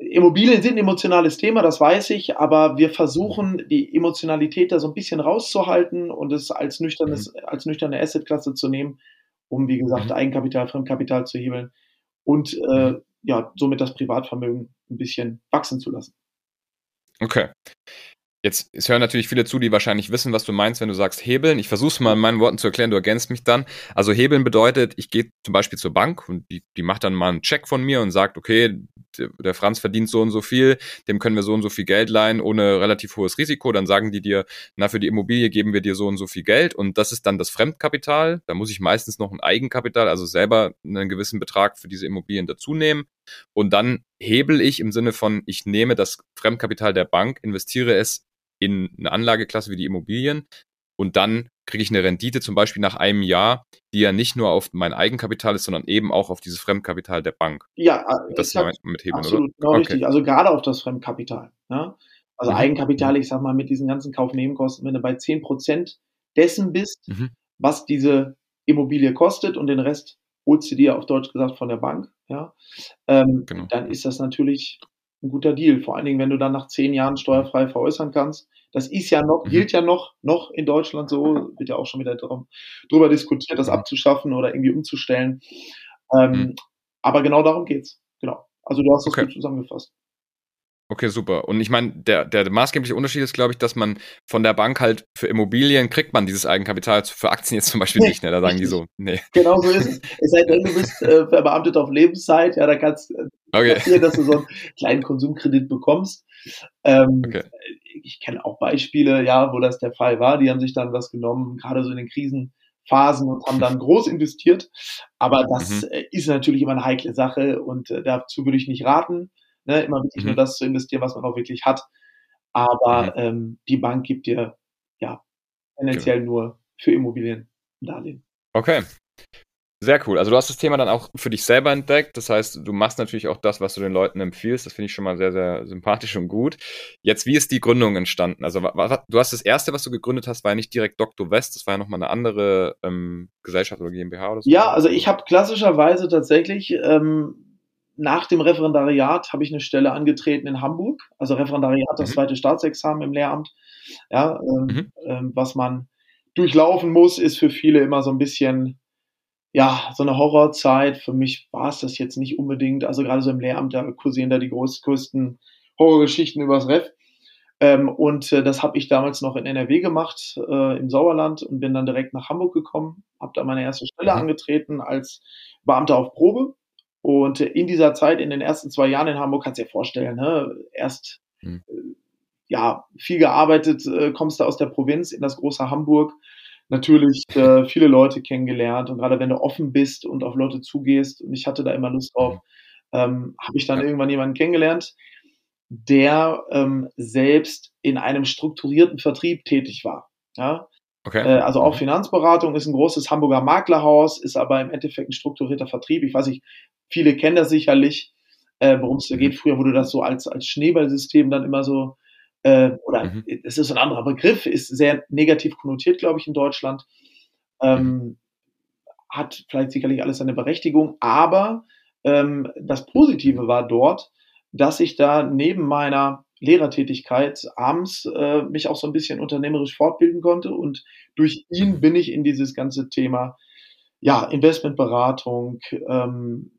[SPEAKER 3] Immobilien sind ein emotionales Thema, das weiß ich, aber wir versuchen, die Emotionalität da so ein bisschen rauszuhalten und es als nüchternes, mhm. als nüchterne Assetklasse zu nehmen, um, wie gesagt, mhm. Eigenkapital, Fremdkapital zu hebeln und äh, mhm. ja, somit das Privatvermögen ein bisschen wachsen zu lassen.
[SPEAKER 2] Okay. Jetzt es hören natürlich viele zu, die wahrscheinlich wissen, was du meinst, wenn du sagst hebeln. Ich versuche es mal in meinen Worten zu erklären, du ergänzt mich dann. Also hebeln bedeutet, ich gehe zum Beispiel zur Bank und die, die macht dann mal einen Check von mir und sagt, okay, der Franz verdient so und so viel, dem können wir so und so viel Geld leihen ohne relativ hohes Risiko. Dann sagen die dir, na, für die Immobilie geben wir dir so und so viel Geld und das ist dann das Fremdkapital. Da muss ich meistens noch ein Eigenkapital, also selber einen gewissen Betrag für diese Immobilien dazu nehmen. Und dann hebel ich im Sinne von, ich nehme das Fremdkapital der Bank, investiere es in eine Anlageklasse wie die Immobilien und dann kriege ich eine Rendite zum Beispiel nach einem Jahr, die ja nicht nur auf mein Eigenkapital ist, sondern eben auch auf dieses Fremdkapital der Bank.
[SPEAKER 3] Ja, äh, das ist mit Hebeln, absolut, oder? Genau okay. richtig. Also gerade auf das Fremdkapital. Ne? Also mhm. Eigenkapital, ich sag mal, mit diesen ganzen Kaufnebenkosten, wenn du bei 10% dessen bist, mhm. was diese Immobilie kostet und den Rest dir auf Deutsch gesagt von der Bank, ja, ähm, genau. dann ist das natürlich ein guter Deal. Vor allen Dingen, wenn du dann nach zehn Jahren steuerfrei veräußern kannst. Das ist ja noch, mhm. gilt ja noch, noch in Deutschland so, wird ja auch schon wieder darum, drüber diskutiert, das mhm. abzuschaffen oder irgendwie umzustellen. Ähm, mhm. Aber genau darum geht's. Genau. Also du hast das okay. gut zusammengefasst.
[SPEAKER 2] Okay, super. Und ich meine, der, der maßgebliche Unterschied ist, glaube ich, dass man von der Bank halt für Immobilien kriegt man dieses Eigenkapital, für Aktien jetzt zum Beispiel nicht. Ne? Da sagen die so, nee.
[SPEAKER 3] Genau so ist es. Es sei denn, du bist äh, verbeamtet auf Lebenszeit, ja, da kannst äh, okay. passieren, dass du so einen kleinen Konsumkredit bekommst. Ähm, okay. Ich kenne auch Beispiele, ja, wo das der Fall war. Die haben sich dann was genommen, gerade so in den Krisenphasen und haben dann groß investiert. Aber das mhm. Äh, ist natürlich immer eine heikle Sache und äh, dazu würde ich nicht raten. Ne? Immer wirklich mhm. nur das zu investieren, was man auch wirklich hat. Aber mhm. ähm, die Bank gibt dir ja tendenziell okay. nur für Immobilien ein Darlehen.
[SPEAKER 2] Okay. Sehr cool. Also du hast das Thema dann auch für dich selber entdeckt. Das heißt, du machst natürlich auch das, was du den Leuten empfiehlst. Das finde ich schon mal sehr, sehr sympathisch und gut. Jetzt, wie ist die Gründung entstanden? Also du hast das erste, was du gegründet hast, war ja nicht direkt Dr. West. Das war ja nochmal eine andere ähm, Gesellschaft oder GmbH oder so.
[SPEAKER 3] Ja, also ich habe klassischerweise tatsächlich ähm, nach dem Referendariat habe ich eine Stelle angetreten in Hamburg, also Referendariat, das mhm. zweite Staatsexamen im Lehramt. Ja, ähm, mhm. ähm, was man durchlaufen muss, ist für viele immer so ein bisschen, ja, so eine Horrorzeit. Für mich war es das jetzt nicht unbedingt. Also gerade so im Lehramt, da kursieren da die groß, größten Horrorgeschichten übers Ref. Ähm, und äh, das habe ich damals noch in NRW gemacht, äh, im Sauerland, und bin dann direkt nach Hamburg gekommen, habe da meine erste Stelle mhm. angetreten als Beamter auf Probe und in dieser Zeit, in den ersten zwei Jahren in Hamburg, kannst du dir vorstellen, ne? erst hm. Äh, ja viel gearbeitet, äh, kommst du aus der Provinz in das große Hamburg, natürlich äh, viele Leute kennengelernt und gerade wenn du offen bist und auf Leute zugehst und ich hatte da immer Lust drauf, ähm, habe ich dann ja. irgendwann jemanden kennengelernt, der ähm, selbst in einem strukturierten Vertrieb tätig war. Ja? Okay. Äh, also auch mhm. Finanzberatung ist ein großes Hamburger Maklerhaus, ist aber im Endeffekt ein strukturierter Vertrieb. Ich weiß nicht, viele kennen das sicherlich, äh, worum es da geht. Mhm. Früher wurde das so als, als Schneeballsystem dann immer so, äh, oder mhm. es ist ein anderer Begriff, ist sehr negativ konnotiert, glaube ich, in Deutschland. Ähm, mhm. hat vielleicht sicherlich alles seine Berechtigung, aber ähm, das Positive war dort, dass ich da neben meiner Lehrertätigkeit abends äh, mich auch so ein bisschen unternehmerisch fortbilden konnte und durch ihn bin ich in dieses ganze Thema ja Investmentberatung ähm,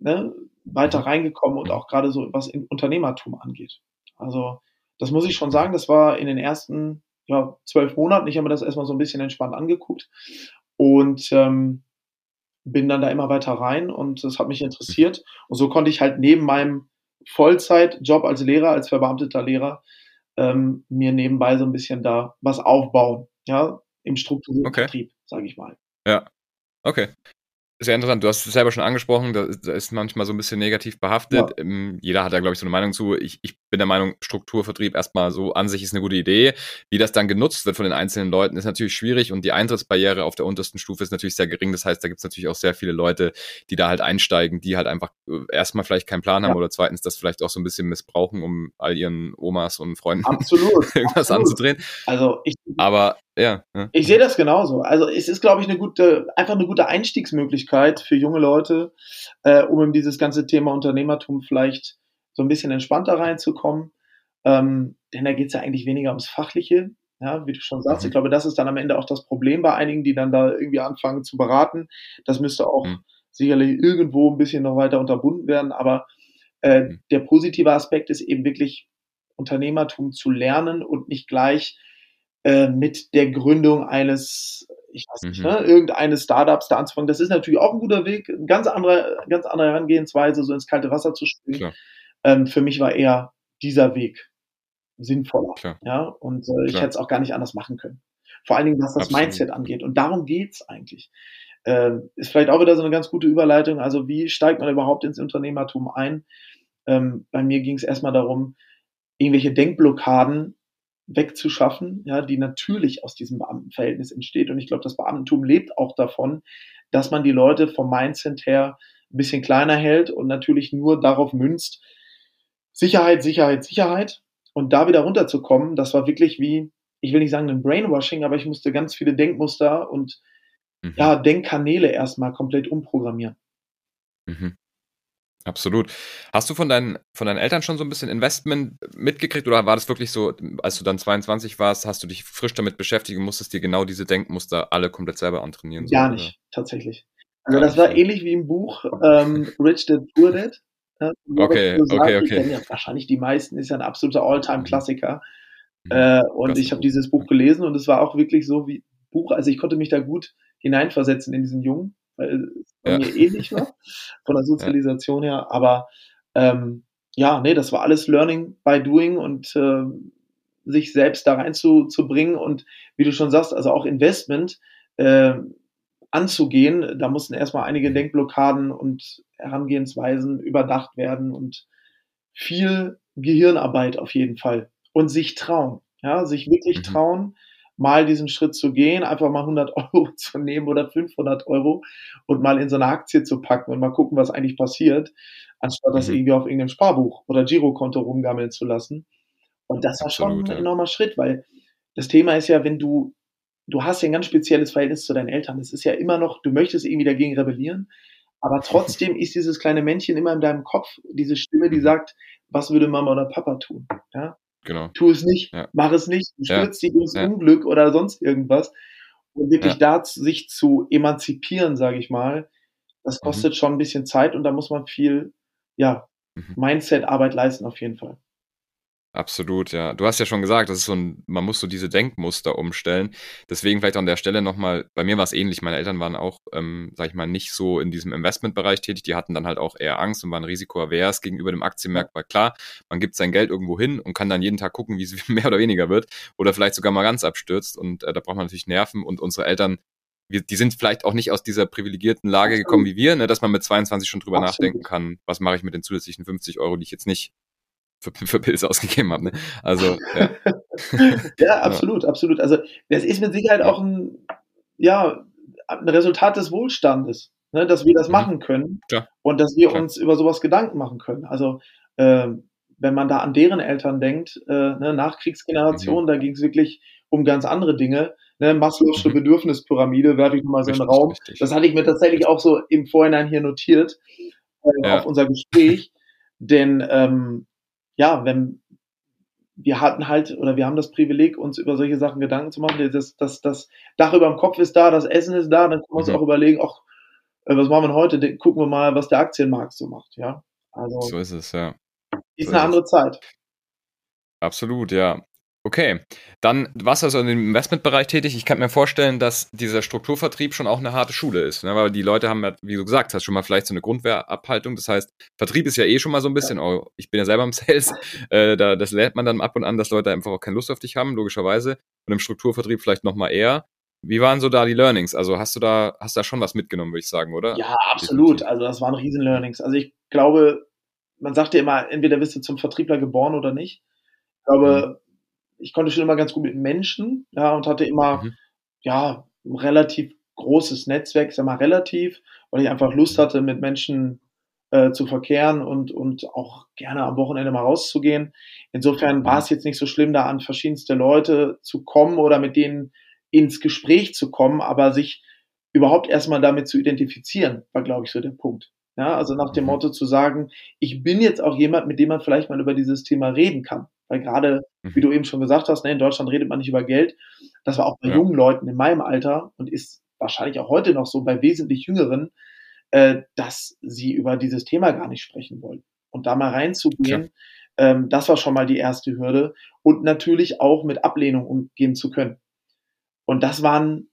[SPEAKER 3] ne, weiter reingekommen und auch gerade so was im Unternehmertum angeht. Also das muss ich schon sagen, das war in den ersten ja, zwölf Monaten. Ich habe mir das erstmal so ein bisschen entspannt angeguckt und ähm, bin dann da immer weiter rein und das hat mich interessiert. Und so konnte ich halt neben meinem Vollzeitjob als Lehrer, als verbeamteter Lehrer, ähm, mir nebenbei so ein bisschen da was aufbauen, ja, im strukturierten okay. Vertrieb, sage ich mal.
[SPEAKER 2] Ja, okay. Sehr interessant. Du hast es selber schon angesprochen, da ist manchmal so ein bisschen negativ behaftet. Ja. Ähm, jeder hat da, glaube ich, so eine Meinung zu. Ich, ich bin der Meinung, Strukturvertrieb erstmal so an sich ist eine gute Idee. Wie das dann genutzt wird von den einzelnen Leuten, ist natürlich schwierig und die Eintrittsbarriere auf der untersten Stufe ist natürlich sehr gering. Das heißt, da gibt es natürlich auch sehr viele Leute, die da halt einsteigen, die halt einfach äh, erstmal vielleicht keinen Plan haben ja. oder zweitens das vielleicht auch so ein bisschen missbrauchen, um all ihren Omas und Freunden
[SPEAKER 3] absolut,
[SPEAKER 2] irgendwas
[SPEAKER 3] absolut.
[SPEAKER 2] anzudrehen.
[SPEAKER 3] Also ich,
[SPEAKER 2] aber ja,
[SPEAKER 3] ja. Ich sehe das genauso. Also es ist, glaube ich, eine gute, einfach eine gute Einstiegsmöglichkeit für junge Leute, äh, um in dieses ganze Thema Unternehmertum vielleicht so ein bisschen entspannter reinzukommen. Ähm, denn da geht es ja eigentlich weniger ums Fachliche, ja, wie du schon sagst. Mhm. Ich glaube, das ist dann am Ende auch das Problem bei einigen, die dann da irgendwie anfangen zu beraten. Das müsste auch mhm. sicherlich irgendwo ein bisschen noch weiter unterbunden werden. Aber äh, mhm. der positive Aspekt ist eben wirklich Unternehmertum zu lernen und nicht gleich äh, mit der Gründung eines, ich weiß nicht, mhm. ne, irgendeines Startups da anzufangen. Das ist natürlich auch ein guter Weg, eine ganz andere, ganz andere Herangehensweise, so ins kalte Wasser zu springen. Ähm, für mich war eher dieser Weg sinnvoller. Klar. Ja, und äh, ich hätte es auch gar nicht anders machen können. Vor allen Dingen, was das Absolut. Mindset angeht. Und darum geht's eigentlich. Ähm, ist vielleicht auch wieder so eine ganz gute Überleitung. Also, wie steigt man überhaupt ins Unternehmertum ein? Ähm, bei mir ging es erstmal darum, irgendwelche Denkblockaden wegzuschaffen, ja, die natürlich aus diesem Beamtenverhältnis entsteht. Und ich glaube, das Beamtentum lebt auch davon, dass man die Leute vom Mindset her ein bisschen kleiner hält und natürlich nur darauf münzt, Sicherheit, Sicherheit, Sicherheit. Und da wieder runterzukommen, das war wirklich wie, ich will nicht sagen ein Brainwashing, aber ich musste ganz viele Denkmuster und mhm. ja, Denkkanäle erstmal komplett umprogrammieren.
[SPEAKER 2] Mhm. Absolut. Hast du von deinen, von deinen Eltern schon so ein bisschen Investment mitgekriegt oder war das wirklich so, als du dann 22 warst, hast du dich frisch damit beschäftigt und musstest dir genau diese Denkmuster alle komplett selber antrainieren?
[SPEAKER 3] So, Gar nicht, oder? tatsächlich. Also Gar das war ähnlich wie im Buch ähm, Rich Dad Poor Dad.
[SPEAKER 2] Ja, okay, okay, okay.
[SPEAKER 3] Ja wahrscheinlich die meisten, ist ja ein absoluter All-Time-Klassiker. Mhm. Äh, und ich habe dieses Buch gelesen und es war auch wirklich so wie Buch, also ich konnte mich da gut hineinversetzen in diesen Jungen, weil es bei ja. mir ähnlich war, von der Sozialisation ja. her. Aber ähm, ja, nee, das war alles Learning by Doing und äh, sich selbst da reinzubringen und wie du schon sagst, also auch Investment äh, anzugehen. Da mussten erstmal einige Denkblockaden und Herangehensweisen überdacht werden und viel Gehirnarbeit auf jeden Fall und sich trauen, ja, sich wirklich mhm. trauen, mal diesen Schritt zu gehen, einfach mal 100 Euro zu nehmen oder 500 Euro und mal in so eine Aktie zu packen und mal gucken, was eigentlich passiert, anstatt das mhm. irgendwie auf irgendeinem Sparbuch oder Girokonto rumgammeln zu lassen. Und das war schon ein enormer Schritt, weil das Thema ist ja, wenn du du hast ja ein ganz spezielles Verhältnis zu deinen Eltern. Es ist ja immer noch, du möchtest irgendwie dagegen rebellieren, aber trotzdem ist dieses kleine Männchen immer in deinem Kopf, diese Stimme, die sagt, was würde Mama oder Papa tun? Ja?
[SPEAKER 2] Genau.
[SPEAKER 3] Tu es nicht, ja. mach es nicht, ja. dich ins. Unglück oder sonst irgendwas. Und wirklich da sich zu emanzipieren, sage ich mal, das mhm. kostet mhm. schon ein bisschen Zeit und da muss man viel, ja, mhm. Mindset-Arbeit leisten auf jeden Fall.
[SPEAKER 2] Absolut, ja. Du hast ja schon gesagt, das ist so ein, man muss so diese Denkmuster umstellen. Deswegen vielleicht an der Stelle nochmal, bei mir war es ähnlich. Meine Eltern waren auch, ähm, sag ich mal, nicht so in diesem Investmentbereich tätig. Die hatten dann halt auch eher Angst und waren risikoavers gegenüber dem Aktienmarkt. Weil klar, man gibt sein Geld irgendwo hin und kann dann jeden Tag gucken, wie es mehr oder weniger wird. Oder vielleicht sogar mal ganz abstürzt. Und äh, da braucht man natürlich Nerven. Und unsere Eltern, wir, die sind vielleicht auch nicht aus dieser privilegierten Lage gekommen wie wir, ne, dass man mit 22 schon drüber Absolut. nachdenken kann, was mache ich mit den zusätzlichen 50 Euro, die ich jetzt nicht für, für Pilze ausgegeben habe. Ne? Also ja.
[SPEAKER 3] ja, absolut, absolut. Also das ist mit Sicherheit auch ein, ja, ein Resultat des Wohlstandes, ne? dass wir das mhm. machen können Klar. und dass wir Klar. uns über sowas Gedanken machen können. Also äh, wenn man da an deren Eltern denkt, äh, ne, Nachkriegsgeneration, mhm. da ging es wirklich um ganz andere Dinge. Ne, Maslow'sche mhm. Bedürfnispyramide, werfe ich nochmal so richtig, in den Raum. Richtig. Das hatte ich mir tatsächlich auch so im Vorhinein hier notiert äh, ja. auf unser Gespräch. Denn ähm, ja, wenn wir hatten halt oder wir haben das Privileg, uns über solche Sachen Gedanken zu machen. Das, das, das Dach über dem Kopf ist da, das Essen ist da, dann können wir uns mhm. auch überlegen, ach, äh, was machen wir heute? Gucken wir mal, was der Aktienmarkt so macht, ja.
[SPEAKER 2] Also, so ist es, ja.
[SPEAKER 3] Ist so eine ist andere es. Zeit.
[SPEAKER 2] Absolut, ja. Okay, dann warst du also im Investmentbereich tätig. Ich kann mir vorstellen, dass dieser Strukturvertrieb schon auch eine harte Schule ist. Ne? Weil die Leute haben ja, wie du gesagt hast, schon mal vielleicht so eine Grundwehrabhaltung. Das heißt, Vertrieb ist ja eh schon mal so ein bisschen, oh, ich bin ja selber im Sales, äh, da, das lernt man dann ab und an, dass Leute einfach auch keine Lust auf dich haben, logischerweise. Und im Strukturvertrieb vielleicht nochmal eher. wie waren so da die Learnings? Also hast du da, hast da schon was mitgenommen, würde ich sagen, oder?
[SPEAKER 3] Ja, absolut. Also das waren riesen Learnings. Also ich glaube, man sagt ja immer, entweder bist du zum Vertriebler geboren oder nicht. Ich glaube, mhm. Ich konnte schon immer ganz gut mit Menschen, ja, und hatte immer, mhm. ja, ein relativ großes Netzwerk, sag mal relativ, weil ich einfach Lust hatte, mit Menschen äh, zu verkehren und, und auch gerne am Wochenende mal rauszugehen. Insofern war es jetzt nicht so schlimm, da an verschiedenste Leute zu kommen oder mit denen ins Gespräch zu kommen, aber sich überhaupt erstmal damit zu identifizieren, war, glaube ich, so der Punkt. Ja, also nach dem mhm. Motto zu sagen, ich bin jetzt auch jemand, mit dem man vielleicht mal über dieses Thema reden kann. Weil gerade, wie mhm. du eben schon gesagt hast, ne, in Deutschland redet man nicht über Geld. Das war auch bei ja. jungen Leuten in meinem Alter und ist wahrscheinlich auch heute noch so bei wesentlich jüngeren, äh, dass sie über dieses Thema gar nicht sprechen wollen. Und da mal reinzugehen, ähm, das war schon mal die erste Hürde. Und natürlich auch mit Ablehnung umgehen zu können. Und das waren,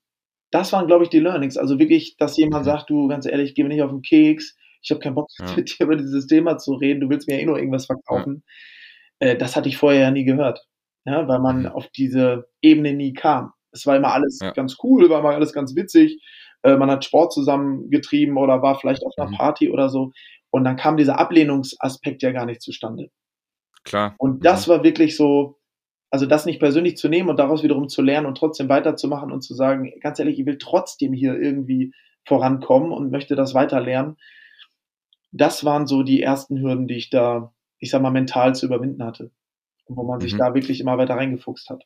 [SPEAKER 3] das waren, glaube ich, die Learnings. Also wirklich, dass jemand mhm. sagt, du, ganz ehrlich, geh mir nicht auf den Keks, ich habe keinen Bock, ja. mit dir über dieses Thema zu reden, du willst mir ja eh nur irgendwas verkaufen. Ja. Äh, das hatte ich vorher ja nie gehört. Ja, weil man mhm. auf diese Ebene nie kam. Es war immer alles ja. ganz cool, war immer alles ganz witzig. Äh, man hat Sport zusammengetrieben oder war vielleicht auf einer mhm. Party oder so. Und dann kam dieser Ablehnungsaspekt ja gar nicht zustande.
[SPEAKER 2] Klar.
[SPEAKER 3] Und das mhm. war wirklich so, also das nicht persönlich zu nehmen und daraus wiederum zu lernen und trotzdem weiterzumachen und zu sagen, ganz ehrlich, ich will trotzdem hier irgendwie vorankommen und möchte das weiter lernen. Das waren so die ersten Hürden, die ich da, ich sag mal, mental zu überwinden hatte. Und wo man mhm. sich da wirklich immer weiter reingefuchst hat.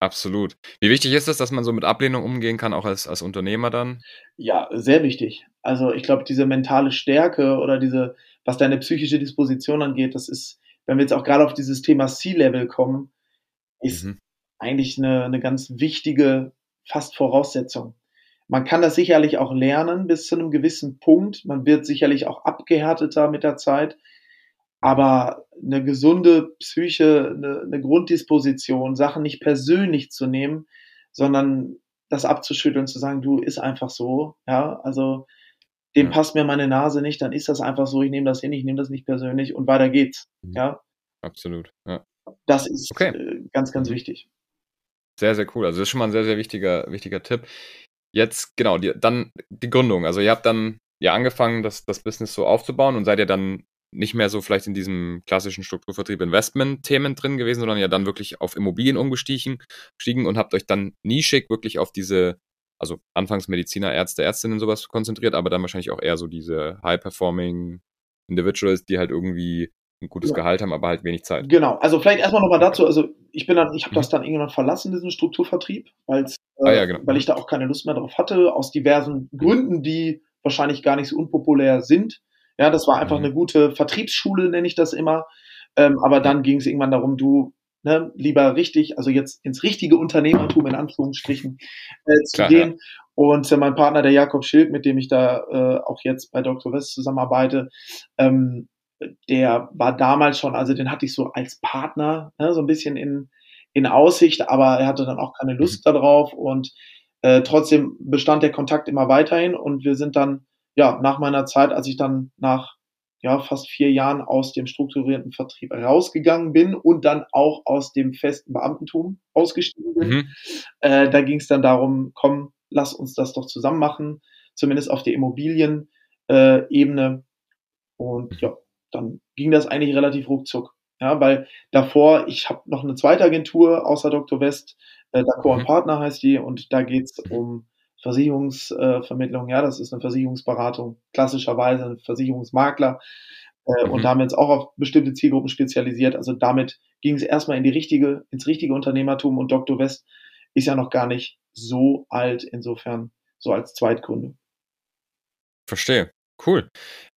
[SPEAKER 2] Absolut. Wie wichtig ist es, dass man so mit Ablehnung umgehen kann, auch als, als Unternehmer dann?
[SPEAKER 3] Ja, sehr wichtig. Also ich glaube, diese mentale Stärke oder diese, was deine psychische Disposition angeht, das ist, wenn wir jetzt auch gerade auf dieses Thema C-Level kommen, ist mhm. eigentlich eine, eine ganz wichtige, fast Voraussetzung. Man kann das sicherlich auch lernen bis zu einem gewissen Punkt. Man wird sicherlich auch abgehärteter mit der Zeit. Aber eine gesunde Psyche, eine, eine Grunddisposition, Sachen nicht persönlich zu nehmen, sondern das abzuschütteln, zu sagen, du ist einfach so, ja, also dem ja. passt mir meine Nase nicht, dann ist das einfach so, ich nehme das hin, ich nehme das nicht persönlich und weiter geht's, mhm. ja.
[SPEAKER 2] Absolut, ja.
[SPEAKER 3] Das ist okay. äh, ganz, ganz mhm. wichtig.
[SPEAKER 2] Sehr, sehr cool. Also das ist schon mal ein sehr, sehr wichtiger, wichtiger Tipp. Jetzt, genau, die, dann die Gründung. Also ihr habt dann ja angefangen, das, das Business so aufzubauen und seid ihr dann nicht mehr so vielleicht in diesem klassischen Strukturvertrieb Investment-Themen drin gewesen, sondern ja dann wirklich auf Immobilien umgestiegen und habt euch dann nischig wirklich auf diese, also anfangs Mediziner, Ärzte, Ärztinnen sowas konzentriert, aber dann wahrscheinlich auch eher so diese High-Performing Individuals, die halt irgendwie ein gutes ja. Gehalt haben, aber halt wenig Zeit.
[SPEAKER 3] Genau, also vielleicht erstmal nochmal dazu, also ich bin dann, ich habe mhm. das dann irgendwann verlassen, diesen Strukturvertrieb, äh, ah, ja, genau. weil ich da auch keine Lust mehr drauf hatte, aus diversen Gründen, die wahrscheinlich gar nicht so unpopulär sind. Ja, das war einfach mhm. eine gute Vertriebsschule, nenne ich das immer. Ähm, aber dann ging es irgendwann darum, du ne, lieber richtig, also jetzt ins richtige Unternehmertum in Anführungsstrichen äh, zu Klar, gehen. Ja. Und äh, mein Partner, der Jakob Schild, mit dem ich da äh, auch jetzt bei Dr. West zusammenarbeite, ähm, der war damals schon, also den hatte ich so als Partner, ne, so ein bisschen in, in Aussicht, aber er hatte dann auch keine Lust mhm. darauf und äh, trotzdem bestand der Kontakt immer weiterhin und wir sind dann ja, nach meiner Zeit, als ich dann nach ja, fast vier Jahren aus dem strukturierten Vertrieb rausgegangen bin und dann auch aus dem festen Beamtentum ausgestiegen bin. Mhm. Äh, da ging es dann darum, komm, lass uns das doch zusammen machen, zumindest auf der Immobilienebene. Äh, und ja, dann ging das eigentlich relativ ruckzuck. Ja, weil davor, ich habe noch eine zweite Agentur außer Dr. West, äh, Dacor mhm. Partner heißt die, und da geht's um Versicherungsvermittlung, ja, das ist eine Versicherungsberatung, klassischerweise ein Versicherungsmakler. Äh, mhm. Und da haben wir uns auch auf bestimmte Zielgruppen spezialisiert. Also damit ging es erstmal in die richtige, ins richtige Unternehmertum und Dr. West ist ja noch gar nicht so alt, insofern so als Zweitgründe.
[SPEAKER 2] Verstehe. Cool.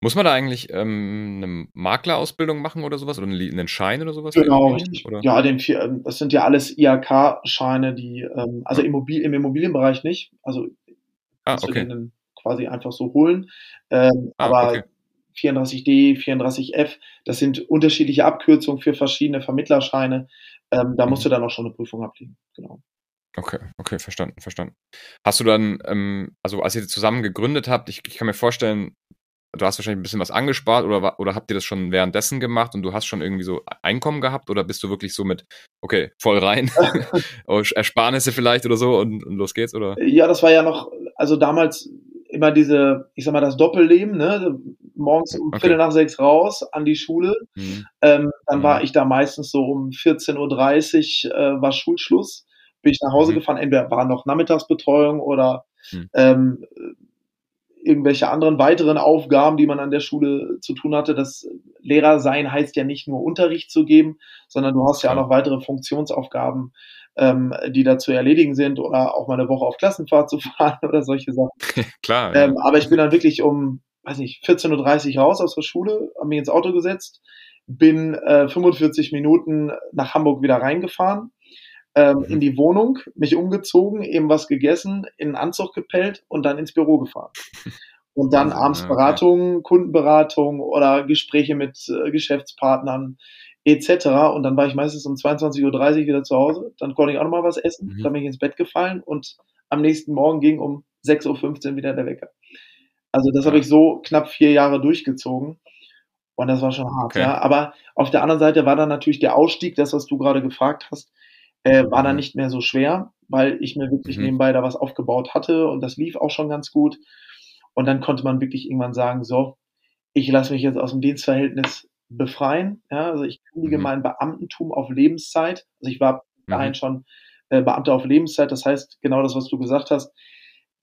[SPEAKER 2] Muss man da eigentlich ähm, eine Maklerausbildung machen oder sowas oder einen Schein oder sowas?
[SPEAKER 3] Genau, richtig. Oder? Ja, den ähm, das sind ja alles IHK-Scheine, die, ähm, also Immobil im Immobilienbereich nicht. Also
[SPEAKER 2] ah, okay.
[SPEAKER 3] den quasi einfach so holen. Ähm, ah, aber okay. 34D, 34F, das sind unterschiedliche Abkürzungen für verschiedene Vermittlerscheine. Ähm, da musst mhm. du dann auch schon eine Prüfung ablegen. Genau.
[SPEAKER 2] Okay, okay, verstanden, verstanden. Hast du dann, ähm, also als ihr zusammen gegründet habt, ich, ich kann mir vorstellen, du hast wahrscheinlich ein bisschen was angespart oder, oder habt ihr das schon währenddessen gemacht und du hast schon irgendwie so Einkommen gehabt oder bist du wirklich so mit, okay, voll rein, Ersparnisse vielleicht oder so und, und, los geht's, oder?
[SPEAKER 3] Ja, das war ja noch, also damals immer diese, ich sag mal, das Doppelleben, ne? Morgens um okay. Viertel nach sechs raus an die Schule. Mhm. Ähm, dann mhm. war ich da meistens so um 14.30 Uhr äh, war Schulschluss. Bin ich nach Hause mhm. gefahren, entweder war noch Nachmittagsbetreuung oder mhm. ähm, irgendwelche anderen weiteren Aufgaben, die man an der Schule zu tun hatte. Das Lehrer sein heißt ja nicht nur Unterricht zu geben, sondern du hast ja auch noch weitere Funktionsaufgaben, ähm, die da zu erledigen sind oder auch mal eine Woche auf Klassenfahrt zu fahren oder solche Sachen.
[SPEAKER 2] Klar.
[SPEAKER 3] Ähm, aber ich bin dann wirklich um, weiß nicht, 14.30 Uhr raus aus der Schule, habe mich ins Auto gesetzt, bin äh, 45 Minuten nach Hamburg wieder reingefahren ähm, mhm. in die Wohnung, mich umgezogen, eben was gegessen, in einen Anzug gepellt und dann ins Büro gefahren. Und dann also, abends Beratungen, Kundenberatung oder Gespräche mit äh, Geschäftspartnern etc. Und dann war ich meistens um 22.30 Uhr wieder zu Hause. Dann konnte ich auch noch mal was essen. Mhm. Dann bin ich ins Bett gefallen und am nächsten Morgen ging um 6.15 Uhr wieder der Wecker. Also das ja. habe ich so knapp vier Jahre durchgezogen. Und das war schon hart, okay. ja. Aber auf der anderen Seite war dann natürlich der Ausstieg, das, was du gerade gefragt hast, äh, war dann mhm. nicht mehr so schwer, weil ich mir wirklich mhm. nebenbei da was aufgebaut hatte und das lief auch schon ganz gut. Und dann konnte man wirklich irgendwann sagen, so, ich lasse mich jetzt aus dem Dienstverhältnis befreien. Ja, also ich kündige mhm. mein Beamtentum auf Lebenszeit. Also ich war mhm. dahin schon äh, Beamter auf Lebenszeit. Das heißt, genau das, was du gesagt hast.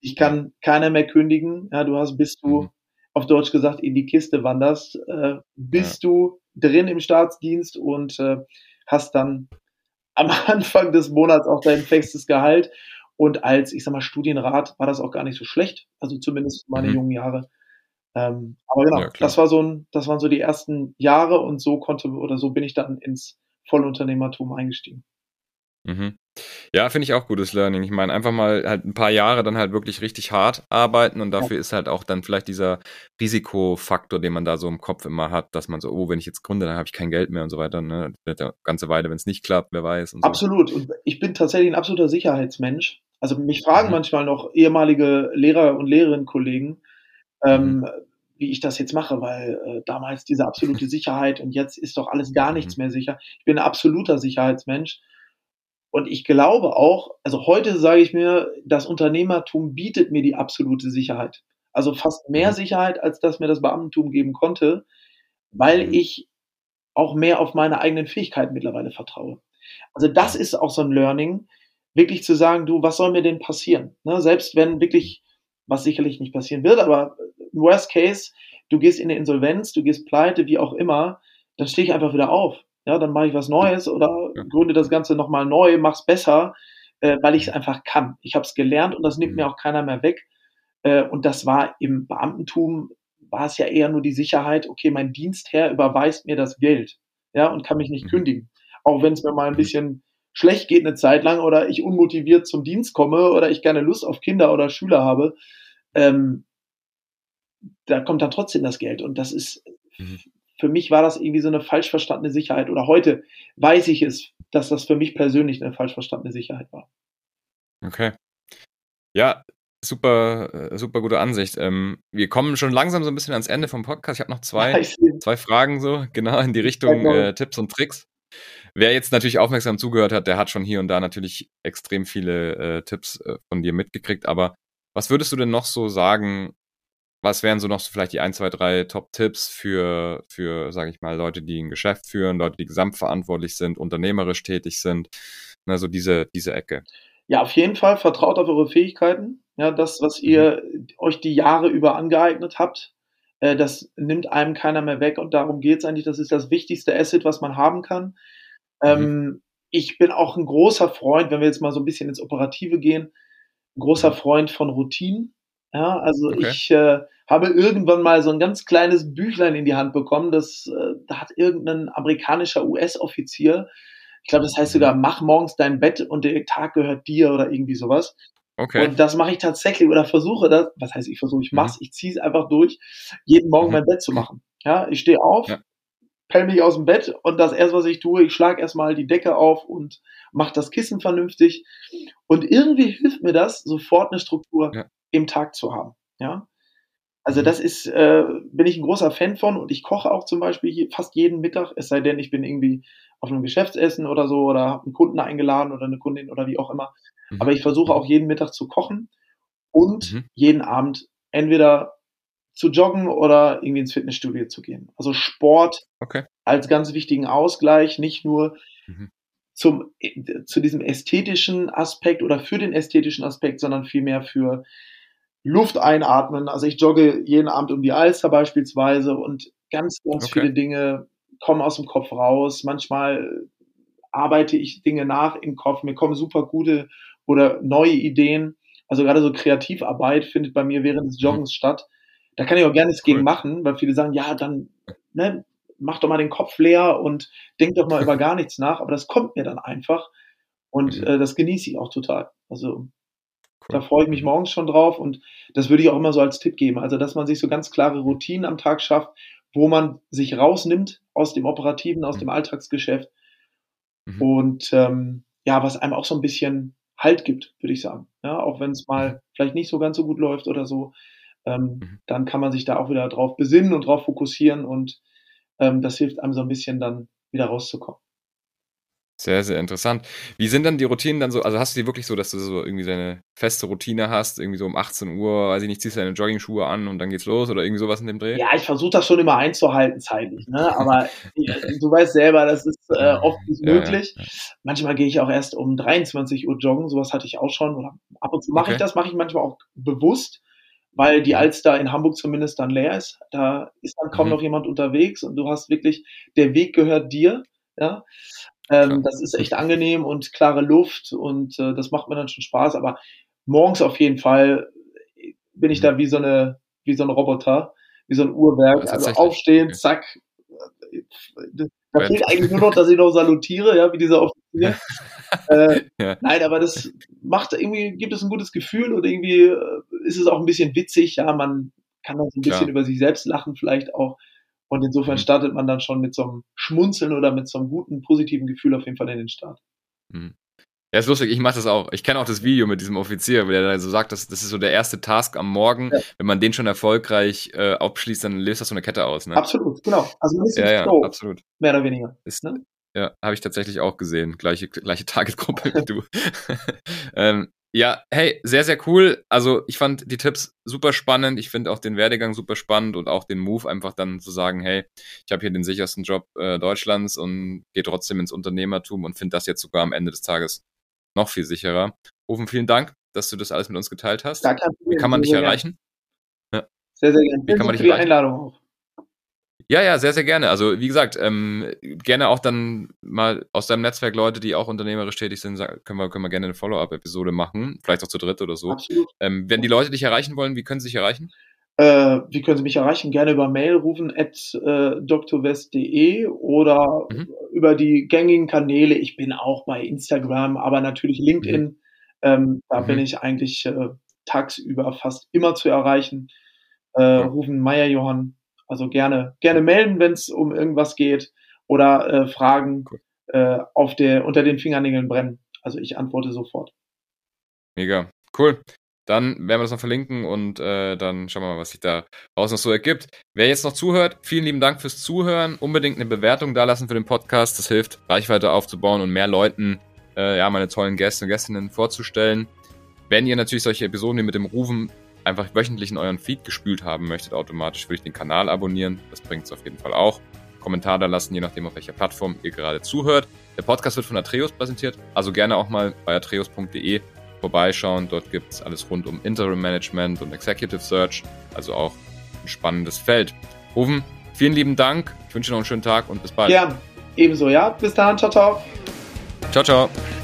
[SPEAKER 3] Ich kann keiner mehr kündigen. Ja, du hast, bis du, mhm. auf Deutsch gesagt, in die Kiste wanderst, äh, bist ja. du drin im Staatsdienst und äh, hast dann am Anfang des Monats auch dein festes Gehalt. Und als, ich sag mal, Studienrat war das auch gar nicht so schlecht. Also zumindest meine mhm. jungen Jahre. Ähm, aber genau, ja, das war so ein, das waren so die ersten Jahre und so konnte oder so bin ich dann ins Vollunternehmertum eingestiegen.
[SPEAKER 2] Mhm. Ja, finde ich auch gutes Learning. Ich meine, einfach mal halt ein paar Jahre dann halt wirklich richtig hart arbeiten und dafür ja. ist halt auch dann vielleicht dieser Risikofaktor, den man da so im Kopf immer hat, dass man so, oh, wenn ich jetzt gründe, dann habe ich kein Geld mehr und so weiter. Ne? Ja ganze Weile, wenn es nicht klappt, wer weiß. Und
[SPEAKER 3] so. Absolut. Und ich bin tatsächlich ein absoluter Sicherheitsmensch. Also mich fragen mhm. manchmal noch ehemalige Lehrer und Lehrerinnen-Kollegen, ähm, mhm. wie ich das jetzt mache, weil äh, damals diese absolute Sicherheit und jetzt ist doch alles gar nichts mhm. mehr sicher. Ich bin ein absoluter Sicherheitsmensch und ich glaube auch, also heute sage ich mir, das Unternehmertum bietet mir die absolute Sicherheit. Also fast mehr mhm. Sicherheit, als das mir das Beamtentum geben konnte, weil mhm. ich auch mehr auf meine eigenen Fähigkeiten mittlerweile vertraue. Also das ist auch so ein Learning, wirklich zu sagen, du, was soll mir denn passieren? Ne, selbst wenn wirklich, was sicherlich nicht passieren wird, aber im Worst Case, du gehst in eine Insolvenz, du gehst pleite, wie auch immer, dann stehe ich einfach wieder auf ja, dann mache ich was Neues oder ja. gründe das Ganze nochmal neu, mach's besser, äh, weil ich es einfach kann. Ich habe es gelernt und das nimmt mhm. mir auch keiner mehr weg. Äh, und das war im Beamtentum, war es ja eher nur die Sicherheit, okay, mein Dienstherr überweist mir das Geld, ja, und kann mich nicht mhm. kündigen. Auch wenn es mir mal ein mhm. bisschen schlecht geht eine Zeit lang oder ich unmotiviert zum Dienst komme oder ich keine Lust auf Kinder oder Schüler habe, ähm, da kommt dann trotzdem das Geld. Und das ist mhm für mich war das irgendwie so eine falsch verstandene Sicherheit. Oder heute weiß ich es, dass das für mich persönlich eine falsch verstandene Sicherheit war.
[SPEAKER 2] Okay. Ja, super, äh, super gute Ansicht. Ähm, wir kommen schon langsam so ein bisschen ans Ende vom Podcast. Ich habe noch zwei, zwei Fragen so, genau in die Richtung äh, Tipps und Tricks. Wer jetzt natürlich aufmerksam zugehört hat, der hat schon hier und da natürlich extrem viele äh, Tipps äh, von dir mitgekriegt. Aber was würdest du denn noch so sagen, was wären so noch so vielleicht die ein, zwei, drei Top-Tipps für, für, sage ich mal, Leute, die ein Geschäft führen, Leute, die gesamtverantwortlich sind, unternehmerisch tätig sind, also diese, diese Ecke?
[SPEAKER 3] Ja, auf jeden Fall vertraut auf eure Fähigkeiten. Ja, das, was mhm. ihr mhm. euch die Jahre über angeeignet habt, äh, das nimmt einem keiner mehr weg und darum geht es eigentlich. Das ist das wichtigste Asset, was man haben kann. Mhm. Ähm, ich bin auch ein großer Freund, wenn wir jetzt mal so ein bisschen ins Operative gehen, ein großer mhm. Freund von Routinen. Ja, also okay. ich äh, habe irgendwann mal so ein ganz kleines Büchlein in die Hand bekommen, das äh, da hat irgendein amerikanischer US-Offizier, ich glaube, das heißt sogar, mhm. mach morgens dein Bett und der Tag gehört dir oder irgendwie sowas. Okay. Und das mache ich tatsächlich oder versuche das, was heißt ich versuche, ich mach's, mhm. ich ziehe es einfach durch, jeden Morgen mhm. mein Bett zu machen. Ja, ich stehe auf, ja. pell mich aus dem Bett und das erste, was ich tue, ich schlage erstmal die Decke auf und mache das Kissen vernünftig. Und irgendwie hilft mir das, sofort eine Struktur ja im Tag zu haben. Ja. Also das ist, äh, bin ich ein großer Fan von und ich koche auch zum Beispiel je, fast jeden Mittag, es sei denn, ich bin irgendwie auf einem Geschäftsessen oder so oder habe einen Kunden eingeladen oder eine Kundin oder wie auch immer. Mhm. Aber ich versuche auch jeden Mittag zu kochen und mhm. jeden Abend entweder zu joggen oder irgendwie ins Fitnessstudio zu gehen. Also Sport okay. als ganz wichtigen Ausgleich, nicht nur mhm. zum, zu diesem ästhetischen Aspekt oder für den ästhetischen Aspekt, sondern vielmehr für Luft einatmen. Also ich jogge jeden Abend um die Alster beispielsweise und ganz, ganz okay. viele Dinge kommen aus dem Kopf raus. Manchmal arbeite ich Dinge nach im Kopf. Mir kommen super gute oder neue Ideen. Also gerade so Kreativarbeit findet bei mir während des mhm. Joggens mhm. statt. Da kann ich auch gerne nichts cool. gegen machen, weil viele sagen, ja, dann ne, mach doch mal den Kopf leer und denk doch mal über gar nichts nach. Aber das kommt mir dann einfach und mhm. äh, das genieße ich auch total. Also da freue ich mich morgens schon drauf und das würde ich auch immer so als Tipp geben. Also, dass man sich so ganz klare Routinen am Tag schafft, wo man sich rausnimmt aus dem Operativen, aus mhm. dem Alltagsgeschäft mhm. und ähm, ja, was einem auch so ein bisschen Halt gibt, würde ich sagen. Ja, auch wenn es mal mhm. vielleicht nicht so ganz so gut läuft oder so, ähm, mhm. dann kann man sich da auch wieder drauf besinnen und drauf fokussieren und ähm, das hilft einem so ein bisschen dann wieder rauszukommen.
[SPEAKER 2] Sehr, sehr interessant. Wie sind dann die Routinen dann so? Also hast du die wirklich so, dass du so irgendwie deine feste Routine hast, irgendwie so um 18 Uhr, weiß ich nicht, ziehst du deine Jogging-Schuhe an und dann geht's los oder irgendwie sowas in dem Dreh?
[SPEAKER 3] Ja, ich versuche das schon immer einzuhalten zeitlich, ne? Aber du weißt selber, das ist äh, oft nicht ja, möglich. Ja, ja. Manchmal gehe ich auch erst um 23 Uhr joggen, sowas hatte ich auch schon. Oder ab und zu mache okay. ich das, mache ich manchmal auch bewusst, weil die Alster in Hamburg zumindest dann leer ist. Da ist dann kaum mhm. noch jemand unterwegs und du hast wirklich, der Weg gehört dir. Ja, ähm, das ist echt angenehm und klare Luft und äh, das macht mir dann schon Spaß. Aber morgens auf jeden Fall bin ich da mhm. wie so eine, wie so ein Roboter, wie so ein Uhrwerk. Also aufstehen, zack. Da fehlt eigentlich nur noch, dass ich noch salutiere, ja, wie dieser Offizier. äh, ja. Nein, aber das macht irgendwie, gibt es ein gutes Gefühl und irgendwie äh, ist es auch ein bisschen witzig, ja, man kann dann so ein bisschen Klar. über sich selbst lachen, vielleicht auch. Und insofern mhm. startet man dann schon mit so einem Schmunzeln oder mit so einem guten, positiven Gefühl auf jeden Fall in den Start.
[SPEAKER 2] Mhm. Ja, ist lustig, ich mache das auch. Ich kenne auch das Video mit diesem Offizier, der da so sagt, dass das ist so der erste Task am Morgen. Ja. Wenn man den schon erfolgreich äh, abschließt, dann löst das so eine Kette aus. Ne?
[SPEAKER 3] Absolut, genau. Also man ist
[SPEAKER 2] ja, ja, Flow, absolut.
[SPEAKER 3] Mehr oder weniger.
[SPEAKER 2] Ist, ne? Ja, habe ich tatsächlich auch gesehen. Gleiche, gleiche Targetgruppe wie du. ähm, ja, hey, sehr, sehr cool. Also ich fand die Tipps super spannend. Ich finde auch den Werdegang super spannend und auch den Move einfach dann zu sagen, hey, ich habe hier den sichersten Job äh, Deutschlands und gehe trotzdem ins Unternehmertum und finde das jetzt sogar am Ende des Tages noch viel sicherer. Rufen, vielen Dank, dass du das alles mit uns geteilt hast. Danke. Wie kann man dich erreichen?
[SPEAKER 3] Ja. Sehr, sehr gerne. Wie kann man dich erreichen? Einladung auch.
[SPEAKER 2] Ja, ja, sehr, sehr gerne. Also wie gesagt, ähm, gerne auch dann mal aus deinem Netzwerk Leute, die auch unternehmerisch tätig sind, können wir, können wir gerne eine Follow-up-Episode machen, vielleicht auch zu dritt oder so. Absolut. Ähm, wenn die Leute dich erreichen wollen, wie können sie sich erreichen?
[SPEAKER 3] Äh, wie können sie mich erreichen? Gerne über Mail rufen at äh, drwest.de oder mhm. über die gängigen Kanäle. Ich bin auch bei Instagram, aber natürlich LinkedIn. Mhm. Ähm, da mhm. bin ich eigentlich äh, tagsüber fast immer zu erreichen. Äh. Rufen Meier Johann also gerne, gerne melden, wenn es um irgendwas geht oder äh, Fragen cool. äh, auf der, unter den Fingernägeln brennen. Also ich antworte sofort.
[SPEAKER 2] Mega, cool. Dann werden wir das noch verlinken und äh, dann schauen wir mal, was sich da raus noch so ergibt. Wer jetzt noch zuhört, vielen lieben Dank fürs Zuhören. Unbedingt eine Bewertung da lassen für den Podcast. Das hilft, Reichweite aufzubauen und mehr Leuten äh, ja, meine tollen Gäste und Gästinnen vorzustellen. Wenn ihr natürlich solche Episoden mit dem Rufen einfach wöchentlich in euren Feed gespült haben möchtet, automatisch würde ich den Kanal abonnieren. Das bringt es auf jeden Fall auch. Kommentar da lassen, je nachdem, auf welcher Plattform ihr gerade zuhört. Der Podcast wird von Atreus präsentiert, also gerne auch mal bei atreus.de vorbeischauen. Dort gibt es alles rund um Interim Management und Executive Search, also auch ein spannendes Feld. Rufen, vielen lieben Dank. Ich wünsche noch einen schönen Tag und bis bald.
[SPEAKER 3] Ja, ebenso, ja. Bis dann. Ciao, ciao.
[SPEAKER 2] Ciao, ciao.